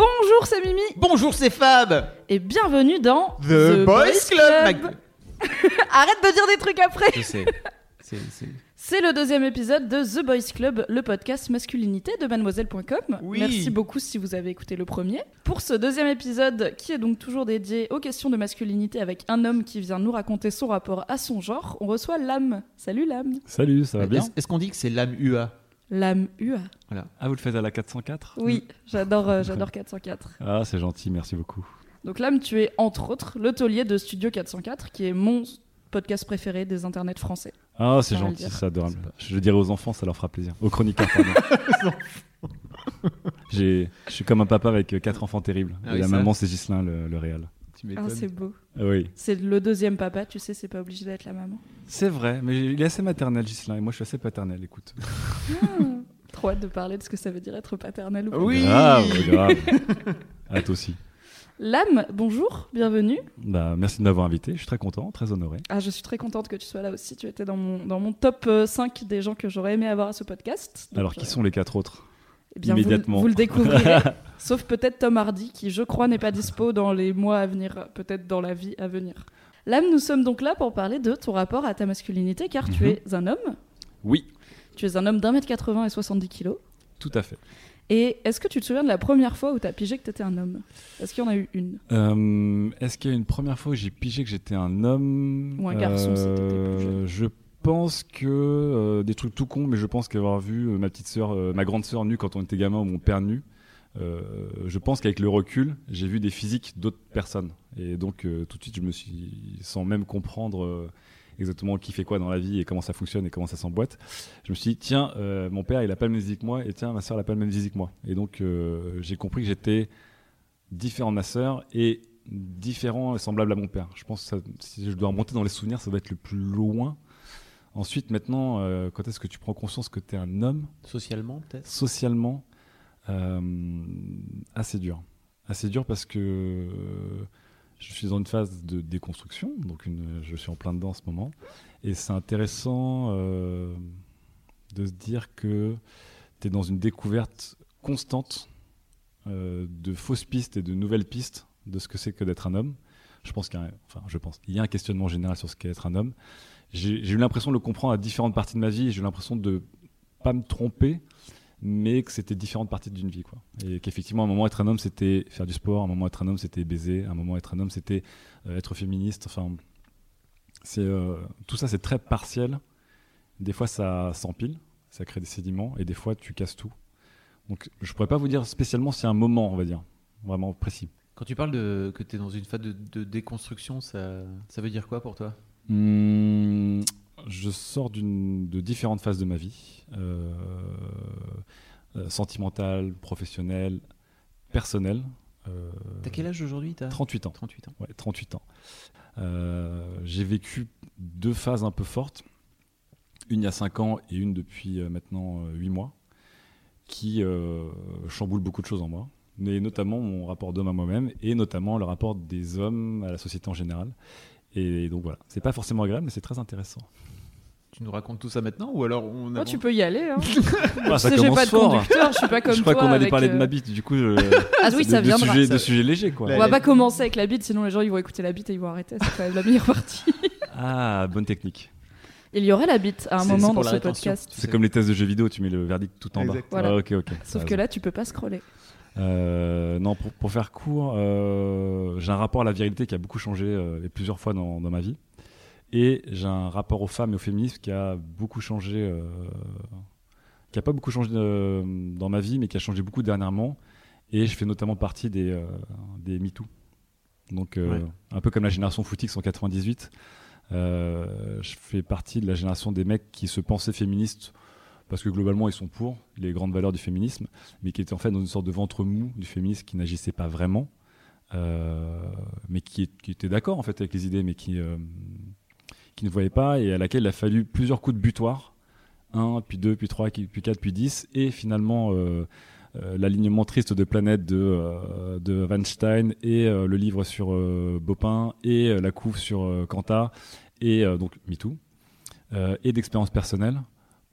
Bonjour, c'est Mimi Bonjour, c'est Fab et bienvenue dans The, Boys, Club, Arrête de dire des trucs après Je sais. C'est- c'est- C'est le deuxième épisode de The Boys Club, le podcast masculinité de mademoiselle.com. Oui. Merci beaucoup si vous avez écouté le premier. Pour ce deuxième épisode, qui est donc toujours dédié aux questions de masculinité avec un homme qui vient nous raconter son rapport à son genre, on reçoit Lame. Salut Lame. Salut, ça va bien Est-ce est-ce qu'on dit que c'est l'âme UA Lame UA. Ah, vous le faites à la 404 Oui, j'adore euh, j'adore 404. Ah, c'est gentil, merci beaucoup. Donc Lame, tu es entre autres le taulier de Studio 404, qui est mon podcast préféré des internets français. Ah, c'est gentil, c'est adorable. Je le dirai aux enfants, ça leur fera plaisir. Aux chroniqueurs, pardon. J'ai- Je suis comme un papa avec euh, quatre enfants terribles. Ah Et oui, la maman, c'est Gislain, le, le réal. Tu Ah, c'est beau. Ah oui. C'est le deuxième papa, tu sais, c'est pas obligé d'être la maman. C'est vrai, mais il est assez maternel, Gislain, et moi je suis assez paternel, écoute. Trop hâte de parler de ce que ça veut dire être paternel ou pas. Oui Grave, grave. Ah, toi aussi. Lame, bonjour, bienvenue. Bah, merci de m'avoir invité, je suis très content, très honoré. Ah, je suis très contente que tu sois là aussi. Tu étais dans mon, dans mon top euh, 5 des gens que j'aurais aimé avoir à ce podcast. Donc, Alors, qui euh, sont les quatre autres? Eh bien, vous- immédiatement vous, le découvrirez. Sauf peut-être Tom Hardy, qui je crois n'est pas dispo dans les mois à venir, peut-être dans la vie à venir. Lame, nous sommes donc là pour parler de ton rapport à ta masculinité, car tu Mhm. es un homme. Oui, Tu es un homme d'un mètre 80 et 70 kilos. tout à fait. Et est-ce que tu te souviens de la première fois où tu as pigé que tu étais un homme? Est-ce qu'il y en a eu une? Euh, Est-ce qu'il y a une première fois où j'ai pigé que j'étais un homme? Ou un garçon, si t'étais plus jeune? Je pense que euh, des trucs tout cons, mais je pense qu'avoir vu euh, ma petite sœur, euh, ma grande sœur nue quand on était gamin ou mon père nu, je pense qu'avec le recul, j'ai vu des physiques d'autres personnes. Et donc tout de suite, je me suis, sans même comprendre exactement qui fait quoi dans la vie et comment ça fonctionne et comment ça s'emboîte, je me suis dit tiens, mon père il a pas le même physique que moi et tiens, ma sœur elle a pas le même physique que moi. Et donc j'ai compris que j'étais différent de ma sœur et différent et semblable à mon père. Je pense que si je dois remonter dans les souvenirs, ça va être le plus loin. Ensuite, maintenant, euh, quand est-ce que tu prends conscience que tu es un homme Socialement, peut-être socialement euh, assez dur. Assez dur parce que euh, je suis dans une phase de déconstruction, donc une, je suis en plein dedans en ce moment. Et c'est intéressant euh, de se dire que tu es dans une découverte constante euh, de fausses pistes et de nouvelles pistes de ce que c'est que d'être un homme. Je pense qu'il y a, un- enfin, je pense, il y a un questionnement général sur ce qu'est être un homme. J'ai eu l'impression de le comprendre à différentes parties de ma vie. J'ai eu l'impression de pas me tromper, mais que c'était différentes parties d'une vie. Quoi. Et qu'effectivement, un moment, être un homme, c'était faire du sport. Un moment, être un homme, c'était baiser. Un moment, être un homme, c'était euh, être féministe. Enfin, c'est euh, tout ça, c'est très partiel. Des fois, ça s'empile, ça crée des sédiments, et des fois, tu casses tout. Donc, je pourrais pas vous dire spécialement si un moment, on va dire, vraiment précis. Quand tu parles que tu es dans une phase de, de déconstruction, ça, ça veut dire quoi pour toi? Hmm, je sors de différentes phases de ma vie, euh, euh, sentimentale, professionnelle, personnelle. euh, T'as quel âge aujourd'hui T'as 38 ans. 38 ans. Ouais, 38 ans. Euh, j'ai vécu deux phases un peu fortes, une il y a 5 ans et une depuis maintenant 8 mois, qui chamboulent beaucoup de choses en moi, mais notamment mon rapport d'homme à moi-même et notamment le rapport des hommes à la société en général. Et donc voilà, c'est pas forcément agréable, mais c'est très intéressant. Tu nous racontes tout ça maintenant ou alors on Moi, avance tu peux y aller. Hein. Ah, ça j'ai pas de fort. conducteur, je suis pas comme Je crois toi qu'on allait parler de euh, ma bite, du coup. je- Ah oui, de- ça de viendra. sujets- Ça- de sujets légers, quoi. On va pas commencer avec la bite, sinon les gens ils vont écouter la bite et ils vont arrêter. C'est quand même la meilleure partie. Ah, bonne technique. Il y aurait la bite à un moment dans ce podcast. C'est comme les tests de jeux vidéo, tu mets le verdict tout en bas. Voilà. Ah, ok, ok. Sauf que là, tu peux pas scroller. Euh, non, pour, pour faire court, euh, j'ai un rapport à la virilité qui a beaucoup changé euh, plusieurs fois dans, dans ma vie. Et j'ai un rapport aux femmes et au féminisme qui a beaucoup changé, euh, qui a pas beaucoup changé dans ma vie, mais qui a changé beaucoup dernièrement. Et je fais notamment partie des, des MeToo. Donc, Ouais. un peu comme la génération Footix en 98. Euh, je fais partie de la génération des mecs qui se pensaient féministes parce que globalement ils sont pour les grandes valeurs du féminisme, mais qui étaient en fait dans une sorte de ventre mou du féminisme qui n'agissait pas vraiment, euh, mais qui, était d'accord en fait avec les idées, mais qui, euh, qui ne voyait pas et à laquelle il a fallu plusieurs coups de butoir, un, puis deux, puis trois, puis quatre, puis dix, et finalement euh, l'alignement triste de Planète de, Weinstein et le livre sur Bopin et la couve sur Kanta et donc MeToo et d'expérience personnelle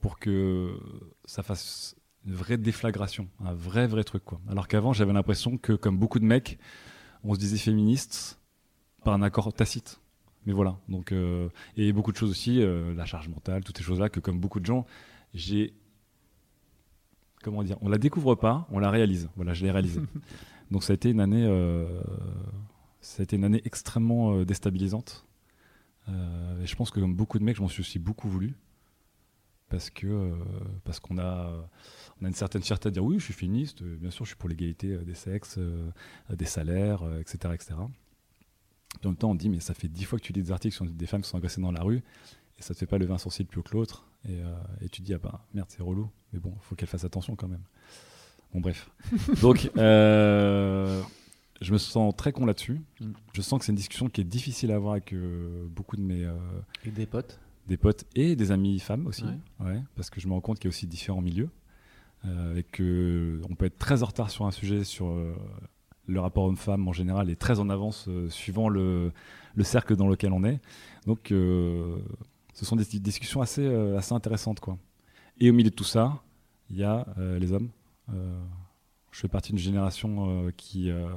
pour que ça fasse une vraie déflagration, un vrai vrai truc quoi. Alors qu'avant j'avais l'impression que comme beaucoup de mecs, on se disait féministe par un accord tacite. Mais voilà, donc euh, et beaucoup de choses aussi, euh, la charge mentale, toutes ces choses-là que comme beaucoup de gens, j'ai comment dire, on la découvre pas, on la réalise. Voilà, je l'ai réalisé. donc ça a été une année, euh, ça a été une année extrêmement déstabilisante. Et je pense que comme beaucoup de mecs, je m'en suis aussi beaucoup voulu parce que euh, parce qu'on a on a une certaine fierté à dire oui, je suis féministe, euh, bien sûr, je suis pour l'égalité euh, des sexes, euh, des salaires, euh, etc., etc. Et en même temps, on dit mais ça fait dix fois que tu lis des articles sur des femmes qui sont agressées dans la rue et ça te fait pas lever un sourcil plus haut que l'autre et, euh, et tu te dis ah bah merde c'est relou mais bon faut qu'elle fasse attention quand même bon bref donc euh, je me sens très con là-dessus Mm. je sens que c'est une discussion qui est difficile à avoir avec euh, beaucoup de mes euh, Et des potes? Des potes et des amis femmes aussi. Ouais. ouais, parce que je me rends compte qu'il y a aussi différents milieux euh, et que on peut être très en retard sur un sujet sur euh, le rapport homme-femme en général est très en avance euh, suivant le, le cercle dans lequel on est. Donc euh, ce sont des dis- discussions assez, euh, assez intéressantes quoi. Et au milieu de tout ça il y a euh, les hommes. Euh, je fais partie d'une génération euh, qui, euh,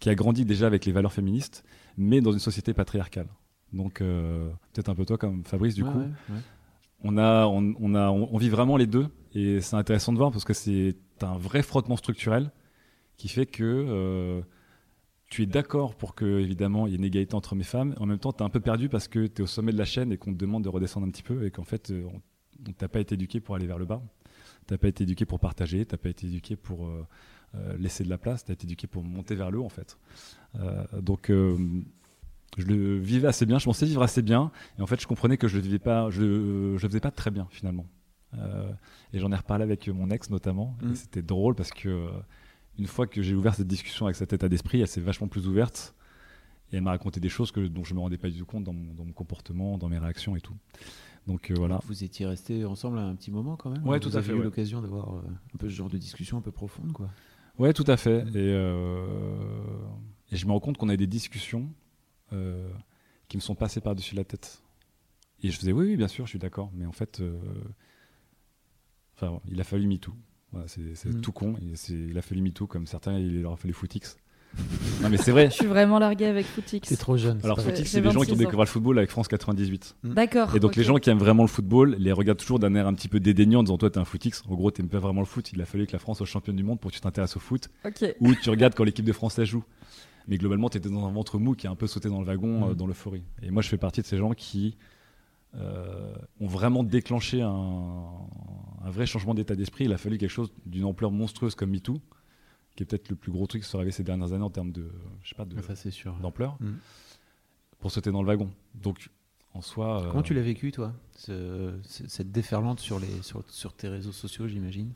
qui a grandi déjà avec les valeurs féministes mais dans une société patriarcale donc euh, peut-être un peu toi comme Fabrice du Ouais, coup ouais, ouais. on a, on, on a, on, vit vraiment les deux et c'est intéressant de voir parce que c'est un vrai frottement structurel qui fait que euh, tu es d'accord pour que évidemment il y ait une égalité entre mes femmes. En même temps, tu es un peu perdu parce que tu es au sommet de la chaîne et qu'on te demande de redescendre un petit peu et qu'en fait, euh, on, t'a pas été éduqué pour aller vers le bas. T'as pas été éduqué pour partager. T'as pas été éduqué pour euh, laisser de la place. T'as été éduqué pour monter vers le haut en fait. Euh, donc euh, je le vivais assez bien, je pensais vivre assez bien, et en fait je comprenais que je le vivais pas, je, faisais pas très bien finalement. Euh, et j'en ai reparlé avec mon ex notamment, et Mm. c'était drôle parce que euh, une fois que j'ai ouvert cette discussion avec cet état d'esprit, elle s'est vachement plus ouverte, et elle m'a raconté des choses que, dont je me rendais pas du tout compte dans mon, dans mon comportement, dans mes réactions et tout. Donc euh, voilà. Vous étiez restés ensemble un petit moment quand même Ouais, Vous tout à avez fait, eu ouais. l'occasion d'avoir un peu ce genre de discussion un peu profonde, quoi. Ouais, tout à fait. Mm. Et, euh, et je me rends compte qu'on a des discussions euh, qui me sont passées par-dessus la tête. Et je faisais oui, oui, bien sûr, je suis d'accord. Mais en fait, euh, enfin, bon, il a fallu MeToo. Voilà, c'est c'est Mm. tout con. Et c'est- il a fallu MeToo, comme certains, il leur a fallu Footix. non, mais c'est vrai. Je suis vraiment largué avec Footix. T'es trop jeune. Alors. Footix, c'est des gens qui 26 ont ans. découvert le football avec France 98. D'accord. Et donc, les gens qui aiment vraiment le football les regardent toujours d'un air un petit peu dédaignant en disant Toi, t'es un Footix. En gros, t'aimes pas vraiment le foot. Il a fallu que la France soit championne du monde pour que tu t'intéresses au foot ou tu regardes quand l'équipe de France elle joue. Mais globalement, tu étais dans un ventre mou qui a un peu sauté dans le wagon euh, dans l'euphorie. Et moi, je fais partie de ces gens qui euh, ont vraiment déclenché un, un vrai changement d'état d'esprit. Il a fallu quelque chose d'une ampleur monstrueuse comme MeToo, qui est peut-être le plus gros truc qui soit arrivé ces dernières années en termes de, je sais pas, d'ampleur, Mhm. pour sauter dans le wagon. Donc, en soi, euh, Comment tu l'as vécu, toi ce- ce- Cette déferlante sur, les, sur, sur tes réseaux sociaux, j'imagine?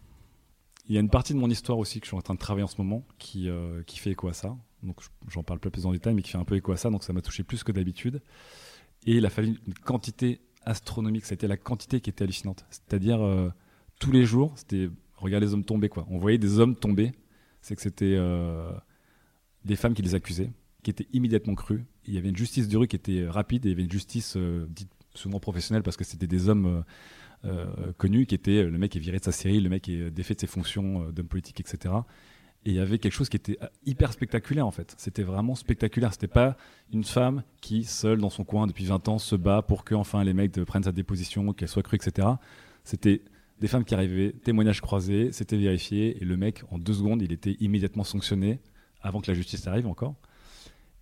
Il y a une partie de mon histoire aussi que je suis en train de travailler en ce moment qui, euh, qui fait écho à ça. Donc je- j'en parle pas plus en détail, mais qui fait un peu écho à ça. Donc ça m'a touché plus que d'habitude. Et il a fallu une quantité astronomique. C'était la quantité qui était hallucinante. C'est-à-dire euh, tous les jours, c'était regarde les hommes tomber quoi. On voyait des hommes tomber. C'est que c'était euh, des femmes qui les accusaient, qui étaient immédiatement crues. Il y avait une justice de rue qui était rapide et il y avait une justice dite souvent professionnelle parce que c'était des hommes euh, euh, connus qui étaient euh, le mec est viré de sa série, le mec est défait de ses fonctions euh, d'homme politique, etc. Et il y avait quelque chose qui était euh, hyper spectaculaire en fait. C'était vraiment spectaculaire. C'était pas une femme qui, seule dans son coin depuis 20 ans, se bat pour que enfin les mecs prennent sa déposition, qu'elle soit crue, etc. C'était des femmes qui arrivaient, témoignages croisés, c'était vérifié, et le mec, en deux secondes, il était immédiatement sanctionné avant que la justice arrive encore.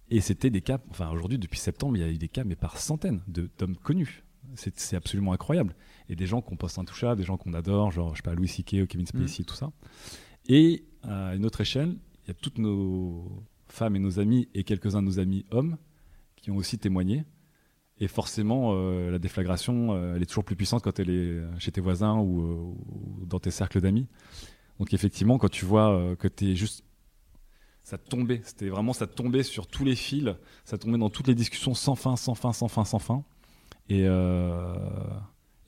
Et c'était des cas, enfin aujourd'hui, depuis septembre, il y a eu des cas, mais par centaines d'hommes connus. C'est absolument incroyable. Et des gens qu'on poste intouchables, des gens qu'on adore, genre, je sais pas, Louis C.K. ou Kevin Spacey, tout ça. Et à une autre échelle, il y a toutes nos femmes et nos amis et quelques-uns de nos amis hommes qui ont aussi témoigné. Et forcément, euh, la déflagration, euh, elle est toujours plus puissante quand elle est chez tes voisins ou, euh, ou dans tes cercles d'amis. Donc effectivement, quand tu vois euh, que tu es juste... Ça tombait, c'était vraiment, ça tombait sur tous les fils, ça tombait dans toutes les discussions sans fin, sans fin, sans fin, sans fin. Et, euh,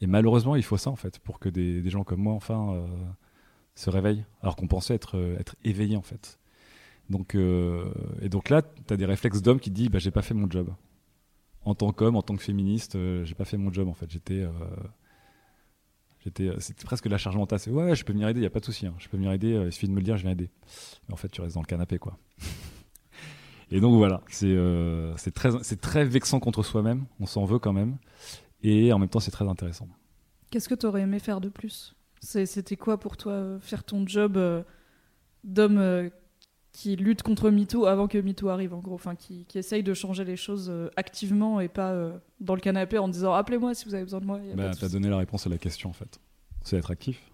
et malheureusement, il faut ça en fait, pour que des, gens comme moi, enfin, euh, se réveillent, alors qu'on pensait être, euh, être éveillés en fait. Donc, euh, et donc là, tu as des réflexes d'homme qui te disent bah, j'ai pas fait mon job. En tant qu'homme, en tant que féministe, euh, j'ai pas fait mon job en fait. J'étais. euh, j'étais C'était presque la charge mentale. C'est ouais, je peux venir aider, il a pas de souci. hein. Je peux venir aider, il suffit de me le dire, je viens aider. Mais en fait, tu restes dans le canapé quoi. et donc voilà, c'est euh, très, très vexant contre soi-même, on s'en veut quand même. Et en même temps, c'est très intéressant. Qu'est-ce que tu aurais aimé faire de plus? C'était quoi pour toi euh, faire ton job euh, d'homme euh, qui lutte contre MeToo avant que MeToo arrive en gros, enfin qui, qui essaye de changer les choses euh, activement et pas dans le canapé en disant appelez-moi si vous avez besoin de moi. Bah, t'as souci. donné la réponse à la question en fait. C'est être actif.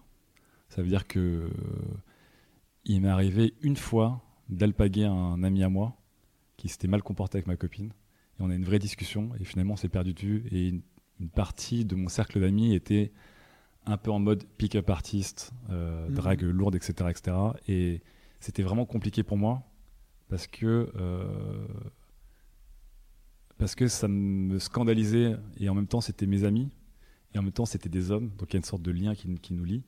Ça veut dire que il m'est arrivé une fois d'alpaguer un ami à moi qui s'était mal comporté avec ma copine. Et on a une vraie discussion et finalement on s'est perdu de vue. Et une, partie de mon cercle d'amis était un peu en mode pick-up artiste, euh, Mhm. drague lourde, etc. etc. Et c'était vraiment compliqué pour moi parce que, euh, parce que ça me scandalisait et en même temps c'était mes amis et en même temps c'était des hommes. Donc il y a une sorte de lien qui, qui nous lie.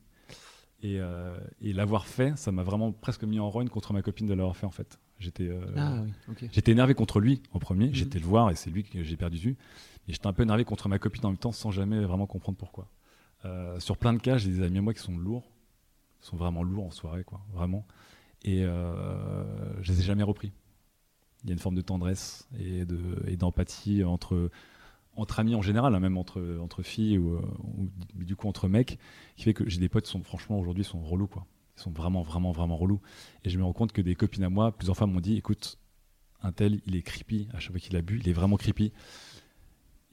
Et, euh, et l'avoir fait, ça m'a vraiment presque mis en rogne contre ma copine de l'avoir fait en fait. J'étais euh, Ah oui, ok. J'étais énervé contre lui en premier, Mhm. j'étais le voir et c'est lui que j'ai perdu de vue. Et j'étais un peu énervé contre ma copine en même temps sans jamais vraiment comprendre pourquoi. Euh, sur plein de cas, j'ai des amis à moi qui sont lourds, qui sont vraiment lourds en soirée, quoi, vraiment. Et euh, je les ai jamais repris. Il y a une forme de tendresse et de et d'empathie entre amis en général, hein, même entre filles ou, euh, ou du coup entre mecs, qui fait que j'ai des potes qui sont franchement aujourd'hui sont relous, quoi. Ils sont vraiment vraiment vraiment relous. Et je me rends compte que des copines à moi, plusieurs fois m'ont dit, écoute, un tel, il est creepy à chaque fois qu'il a bu, il est vraiment creepy.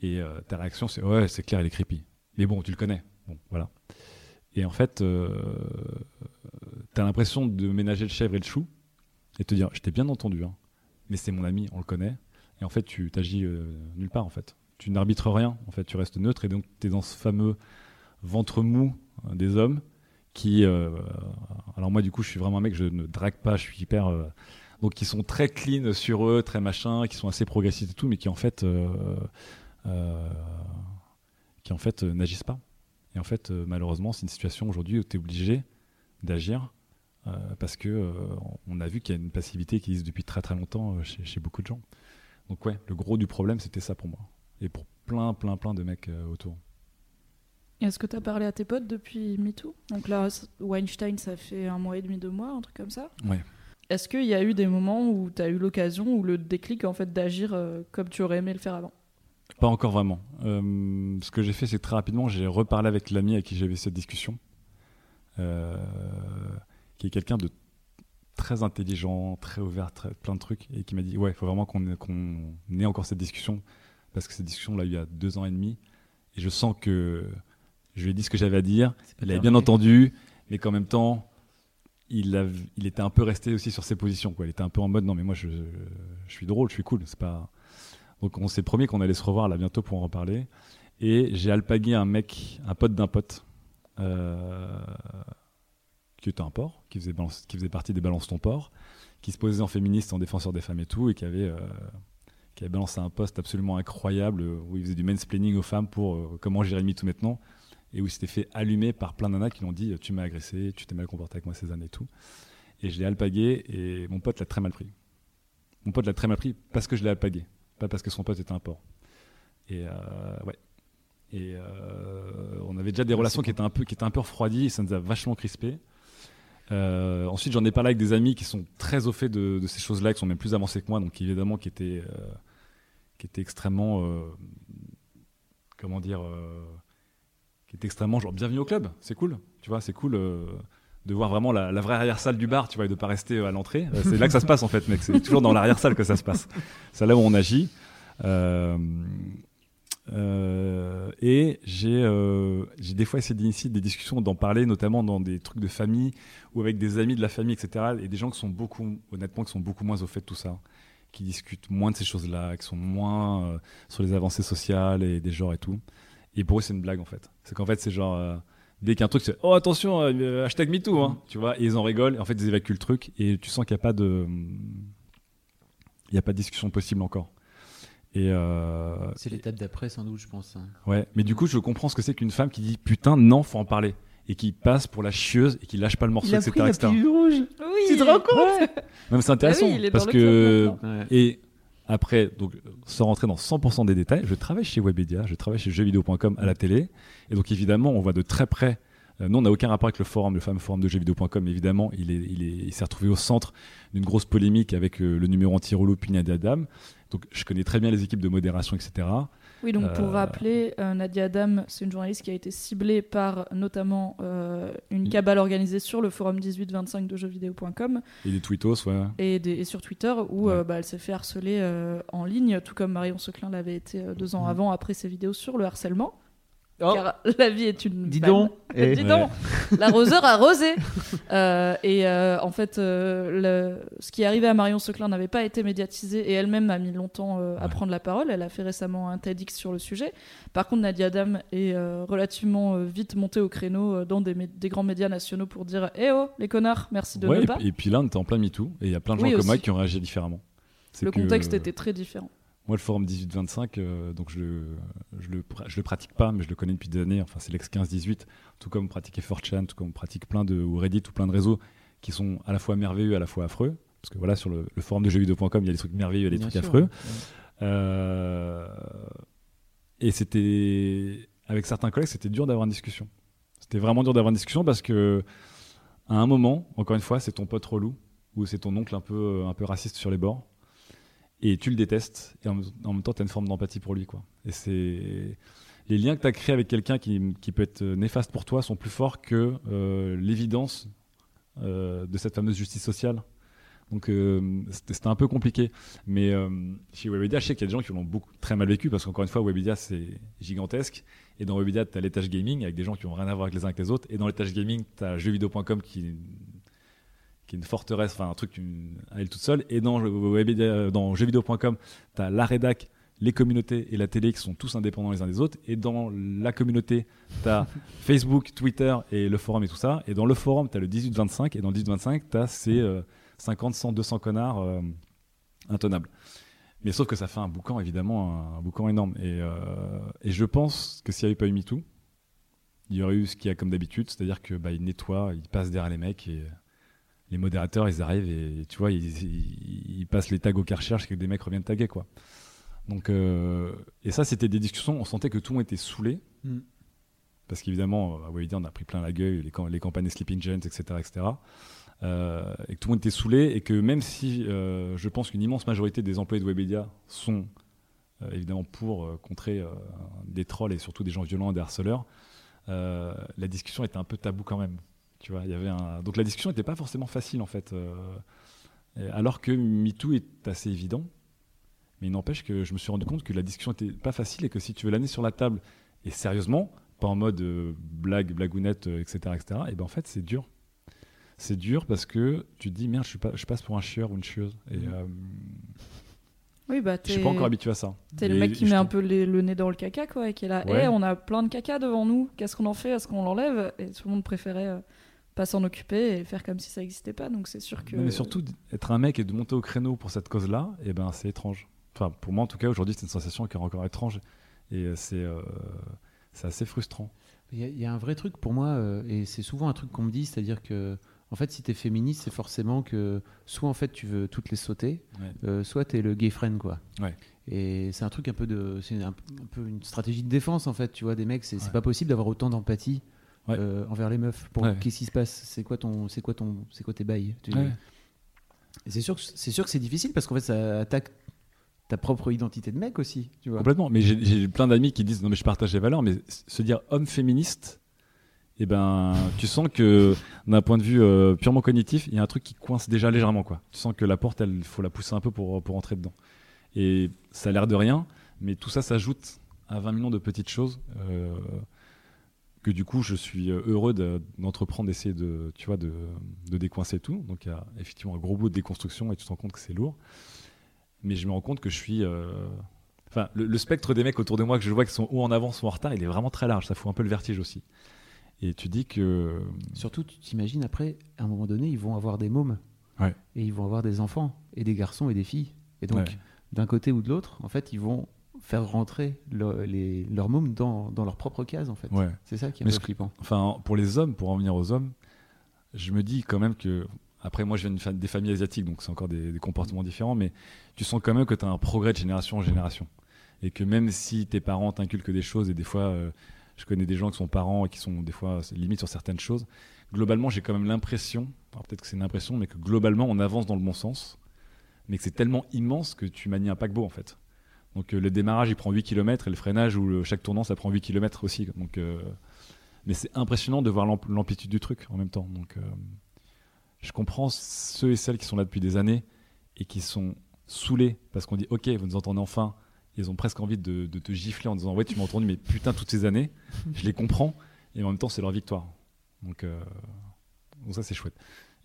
Et euh, ta réaction, c'est ouais, c'est clair, il est creepy. Mais bon, tu le connais. Bon, voilà. Et en fait, euh, t'as l'impression de ménager le chèvre et le chou et te dire, je t'ai bien entendu, hein, mais c'est mon ami, on le connaît. Et en fait, tu t'agis euh, nulle part, en fait. Tu n'arbitres rien, en fait, tu restes neutre et donc tu es dans ce fameux ventre mou euh, des hommes qui. alors, moi, du coup, je suis vraiment un mec, je ne drague pas, je suis hyper. donc, qui sont très clean sur eux, très machin, qui sont assez progressistes et tout, mais qui en fait. Qui en fait euh, n'agissent pas. Et en fait, euh, malheureusement, c'est une situation aujourd'hui où tu es obligé d'agir euh, parce que euh, on a vu qu'il y a une passivité qui existe depuis très très longtemps euh, chez, chez beaucoup de gens. Donc ouais, le gros du problème, c'était ça pour moi. Et pour plein, plein, plein de mecs euh, autour. Est-ce que tu as parlé à tes potes depuis MeToo? Donc là, Weinstein, ça fait un mois et demi, deux mois, un truc comme ça? Ouais. Est-ce qu'il y a eu des moments où tu as eu l'occasion ou le déclic en fait d'agir euh, comme tu aurais aimé le faire avant? Pas encore vraiment. Euh, ce que j'ai fait, c'est très rapidement, j'ai reparlé avec l'ami avec qui j'avais cette discussion, euh, qui est quelqu'un de très intelligent, très ouvert, très, plein de trucs, et qui m'a dit Ouais, il faut vraiment qu'on ait, encore cette discussion, parce que cette discussion, eu il y a deux ans et demi, et je sens que je lui ai dit ce que j'avais à dire, il avait bien entendu, mais qu'en même temps, il, a, il était un peu resté aussi sur ses positions. Quoi. Il était un peu en mode non, mais moi je, je suis drôle, je suis cool. C'est pas. Donc on s'est promis qu'on allait se revoir là bientôt pour en reparler. Et j'ai alpagué un mec, un pote d'un pote, euh, qui était un porc, qui faisait, partie des Balance ton porc, qui se posait en féministe, en défenseur des femmes et tout, et qui avait, euh, qui avait balancé un poste absolument incroyable euh, où il faisait du mansplaining aux femmes pour comment gérer tout maintenant et où il s'était fait allumer par plein de nanas qui l'ont dit tu m'as agressé, tu t'es mal comporté avec moi ces années et tout. Et je l'ai alpagué et mon pote l'a très mal pris. Mon pote l'a très mal pris parce que je l'ai alpagué, pas parce que son pote était un porc. Et euh, ouais. Et euh, on avait déjà des relations qui étaient un peu, qui étaient un peu refroidies et ça nous a vachement crispé. Euh, ensuite, j'en ai parlé avec des amis qui sont très au fait de, de ces choses-là, qui sont même plus avancés que moi, donc évidemment qui étaient, euh, qui étaient extrêmement, euh, comment dire, qui étaient extrêmement genre bienvenue au club, c'est cool, tu vois, c'est cool de voir vraiment la, vraie arrière-salle du bar, tu vois, et de pas rester euh, à l'entrée. Euh, c'est là que ça se passe en fait, mec. C'est toujours dans l'arrière-salle que ça se passe. C'est là où on agit. Euh, et j'ai des fois essayé d'initier des discussions, d'en parler, notamment dans des trucs de famille ou avec des amis de la famille, etc. Et des gens qui sont beaucoup, honnêtement, qui sont beaucoup moins au fait de tout ça, qui discutent moins de ces choses-là, qui sont moins sur les avancées sociales et des genres et tout. Et pour eux, c'est une blague en fait. C'est qu'en fait, c'est genre. Dès qu'il y a un truc, c'est Oh attention, euh, hashtag MeToo, hein, tu vois. Et ils en rigolent. En fait, ils évacuent le truc. Et tu sens qu'il n'y a pas de. Il n'y a pas de discussion possible encore. Et. euh, C'est l'étape d'après, sans doute, je pense. hein. Ouais, mais du coup, je comprends ce que c'est qu'une femme qui dit putain, non, faut en parler. Et qui passe pour la chieuse et qui lâche pas le morceau, Il a etc. pris la etc. rouge. Oui. Tu te rends compte Même c'est intéressant Ah oui, il est dans parce le que club maintenant. Ouais. et après donc sans rentrer dans 100% des détails, je travaille chez Webedia, je travaille chez jeuxvideo.com à la télé et donc évidemment on voit de très près. euh, nous on n'a aucun rapport avec le forum, le fameux forum de jeuxvideo.com. Évidemment, il est, il est, il s'est retrouvé au centre d'une grosse polémique avec euh, le numéro anti-rouleau puis Nadia Adam. Donc je connais très bien les équipes de modération, etc. Oui, donc pour Euh, rappeler, euh, Nadia Adam, c'est une journaliste qui a été ciblée par notamment euh, une cabale organisée sur le forum 1825 de jeuxvideo.com Et des tweetos, ouais. et, des- et sur Twitter où Ouais. bah, elle s'est fait harceler en ligne, tout comme Marion Seclin l'avait été deux ans Mhm. avant après ses vidéos sur le harcèlement. Oh. Car la vie est une. Dis donc. Eh. Dis donc, l'arroseur a arrosé. Euh, et euh, en fait, euh, le- ce qui est arrivé à Marion Seclin n'avait pas été médiatisé et elle-même a mis longtemps euh, à prendre la parole. Elle a fait récemment un TEDx sur le sujet. Par contre, Nadia Adam est euh, relativement euh, vite montée au créneau euh, dans des, grands médias nationaux pour dire Eh oh, les connards, merci de Ouais, ne et, pas. et puis là, on était en plein MeToo et il y a plein de gens Oui, comme moi qui ont réagi différemment. Le que- contexte était très différent. Moi, le forum 18-25, euh, donc je, le- je, le, pra- je le pratique pas, mais je le connais depuis des années. Enfin, c'est l'ex 15-18, tout comme pratiquer 4chan, tout comme on pratique plein de, ou Reddit, ou plein de réseaux qui sont à la fois merveilleux, à la fois affreux. Parce que voilà, sur le, le forum de jeuxvideo.com, il y a des trucs merveilleux et des Bien trucs sûr. affreux. Euh, et c'était, avec certains collègues, c'était dur d'avoir une discussion. C'était vraiment dur d'avoir une discussion parce que, à un moment, encore une fois, c'est ton pote relou ou c'est ton oncle un peu, un peu raciste sur les bords et tu le détestes. Et en, même temps tu as une forme d'empathie pour lui quoi. Et c'est les liens que tu as créés avec quelqu'un qui, qui peut être néfaste pour toi sont plus forts que euh, l'évidence euh, de cette fameuse justice sociale. Donc euh, c'était un peu compliqué. Mais chez Webedia je sais qu'il y a des gens qui l'ont beaucoup très mal vécu parce qu'encore une fois Webedia c'est gigantesque. Et dans Webedia tu as l'étage gaming avec des gens qui ont rien à voir avec les uns avec les autres. Et dans l'étage gaming tu as jeuxvideo.com qui qui est une forteresse, enfin un truc une- à elle toute seule. Et dans, Webedia- dans jeuxvideo.com, tu as la rédac, les communautés et la télé qui sont tous indépendants les uns des autres. Et dans la communauté, tu as Facebook, Twitter et le forum et tout ça. Et dans le forum, tu as le 18-25. Et dans le 18-25, tu as ces euh, 50, 100, 200 connards euh, intenables. Mais sauf que ça fait un boucan, évidemment, un, boucan énorme. Et, euh, et je pense que s'il n'y avait pas eu MeToo, il y aurait eu ce qu'il y a comme d'habitude, c'est-à-dire que bah, ils nettoient, ils passent derrière les mecs et les modérateurs, ils arrivent et tu vois, ils, ils- ils passent les tags au Karcher que des mecs reviennent taguer, quoi. Donc, euh, et ça, c'était des discussions, on sentait que tout le monde était saoulé. Mm. Parce qu'évidemment, à Webedia, on a pris plein la gueule, les, cam- les campagnes Sleeping Giants, etc. etc. Euh, et que tout le monde était saoulé, et que même si euh, je pense qu'une immense majorité des employés de Webedia sont euh, évidemment pour euh, contrer euh, des trolls et surtout des gens violents, des harceleurs, euh, la discussion était un peu tabou quand même. Tu vois, il y avait un... Donc la discussion n'était pas forcément facile en fait. euh, alors que MeToo est assez évident. Mais il n'empêche que je me suis rendu compte que la discussion n'était pas facile et que si tu veux l'amener sur la table et sérieusement, pas en mode euh, blague, blagounette, euh, etc., etc., et ben en fait c'est dur. C'est dur parce que tu te dis merde, je, suis pas, je passe pour un chieur ou une chieuse. Et Oui, bah je suis pas encore habitué à ça. t'es le mec qui met un peu les- le nez dans le caca, quoi, et qui est là. Ouais. Eh, on a plein de caca devant nous. Qu'est-ce qu'on en fait Est-ce qu'on l'enlève Et tout le monde préférait euh, pas s'en occuper et faire comme si ça n'existait pas. Donc c'est sûr que. Non, mais surtout, être un mec et de monter au créneau pour cette cause-là, et ben, c'est étrange. Enfin, pour moi, en tout cas, aujourd'hui, c'est une sensation qui est encore étrange. Et euh, c'est euh, c'est assez frustrant. Il y, a- il y a un vrai truc pour moi, euh, et c'est souvent un truc qu'on me dit, c'est-à-dire que, en fait, si t'es féministe, c'est forcément que soit en fait tu veux toutes les sauter, Ouais. euh, soit t'es le gay friend, quoi. Ouais. Et c'est un truc un peu de, c'est un, un peu une stratégie de défense en fait, tu vois, des mecs, c'est c'est Ouais. pas possible d'avoir autant d'empathie Ouais. euh, envers les meufs. Pour Ouais. qu'est-ce qui se passe C'est quoi ton, c'est quoi ton, c'est quoi tes bails Ouais. C'est sûr, que c'est sûr que c'est difficile parce qu'en fait, ça attaque ta propre identité de mec aussi, tu vois. Complètement. Mais j'ai- plein d'amis qui disent non, mais je partage les valeurs, mais se dire homme féministe, et ben, tu sens que d'un point de vue euh, purement cognitif, il y a un truc qui coince déjà légèrement, quoi. Tu sens que la porte, il faut la pousser un peu pour, pour entrer dedans. Et ça a l'air de rien, mais tout ça s'ajoute à 20 millions de petites choses. euh, que du coup, je suis euh, heureux de- d'entreprendre, d'essayer de, tu vois, de, de décoincer tout. Donc, il y a effectivement un gros bout de déconstruction et tu te rends compte que c'est lourd. mais je me rends compte que je suis. euh, Enfin, le, le spectre des mecs autour de moi que je vois qui sont ou en avance ou en retard, il est vraiment très large. Ça fout un peu le vertige aussi. Et tu dis que. Surtout, tu t'imagines après, à un moment donné, ils vont avoir des mômes. Ouais. Et ils vont avoir des enfants, et des garçons et des filles. Et donc, Ouais. d'un côté ou de l'autre, en fait, ils vont faire rentrer le- les, leurs mômes dans, dans leur propre case, en fait. Ouais. C'est ça qui est un peu flippant. Enfin, pour les hommes, pour en venir aux hommes, je me dis quand même que. Après, moi, je viens des familles asiatiques, donc c'est encore des, des comportements différents, mais tu sens quand même que tu as un progrès de génération en génération. Et que même si tes parents t'inculquent des choses, et des fois, euh, je connais des gens qui sont parents et qui sont des fois limites sur certaines choses, globalement, j'ai quand même l'impression, alors peut-être que c'est une impression, mais que globalement, on avance dans le bon sens, mais que c'est tellement immense que tu manies un paquebot, en fait. Donc euh, le démarrage, il prend 8 km, et le freinage ou chaque tournant, ça prend 8 km aussi. Donc. euh, mais c'est impressionnant de voir l'amp- l'amplitude du truc en même temps. Donc, euh, je comprends ceux et celles qui sont là depuis des années et qui sont saoulés parce qu'on dit Ok, vous nous entendez enfin. Ils ont presque envie de, te gifler en disant Ouais, tu m'as entendu, mais putain, toutes ces années, je les comprends. Et en même temps, c'est leur victoire. Donc ça, c'est chouette.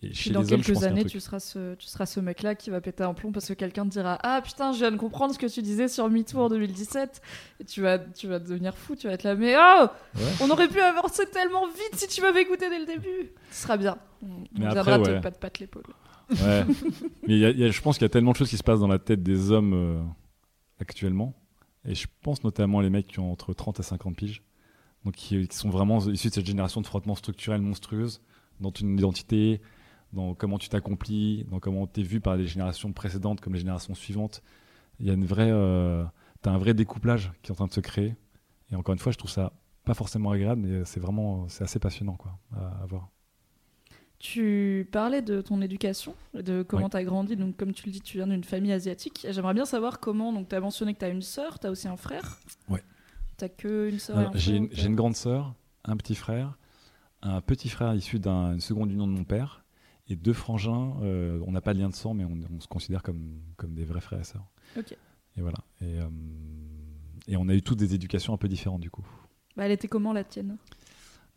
Et chez dans les hommes, je quelques années, tu seras, ce, tu seras ce mec-là qui va péter un plomb parce que quelqu'un te dira Ah putain, je viens de comprendre ce que tu disais sur MeToo en 2017. Et tu vas, tu vas devenir fou, tu vas être là, mais oh Ouais. On aurait pu avancer tellement vite si tu m'avais écouté dès le début. Ce sera bien. On, Mais après, te ouais. pat pat l'épaule. Ouais. Mais y a- y a- je pense qu'il y a tellement de choses qui se passent dans la tête des hommes euh, actuellement. Et je pense notamment les mecs qui ont entre 30 et 50 piges. Donc qui, qui sont vraiment issus de cette génération de frottement structurel monstrueuse dans une identité, dans comment tu t'accomplis, dans comment tu es vu par les générations précédentes comme les générations suivantes. Il y a une vraie, euh, t'as un vrai découplage qui est en train de se créer. Et encore une fois, je trouve ça pas forcément agréable, mais c'est vraiment, c'est assez passionnant quoi, à, à voir. Tu parlais de ton éducation, de comment Ouais. tu as grandi. Donc, comme tu le dis, tu viens d'une famille asiatique. J'aimerais bien savoir comment. Donc, tu as mentionné que tu as une sœur, tu as aussi un frère. Ouais. Tu que une sœur un une, j'ai une grande sœur, un petit frère, un petit frère issu d'une seconde union de mon père, et deux frangins. euh, on n'a pas de lien de sang, mais on, on se considère comme, comme des vrais frères et sœurs. Et voilà. Et, euh, et on a eu toutes des éducations un peu différentes du coup. Bah, elle était comment la tienne?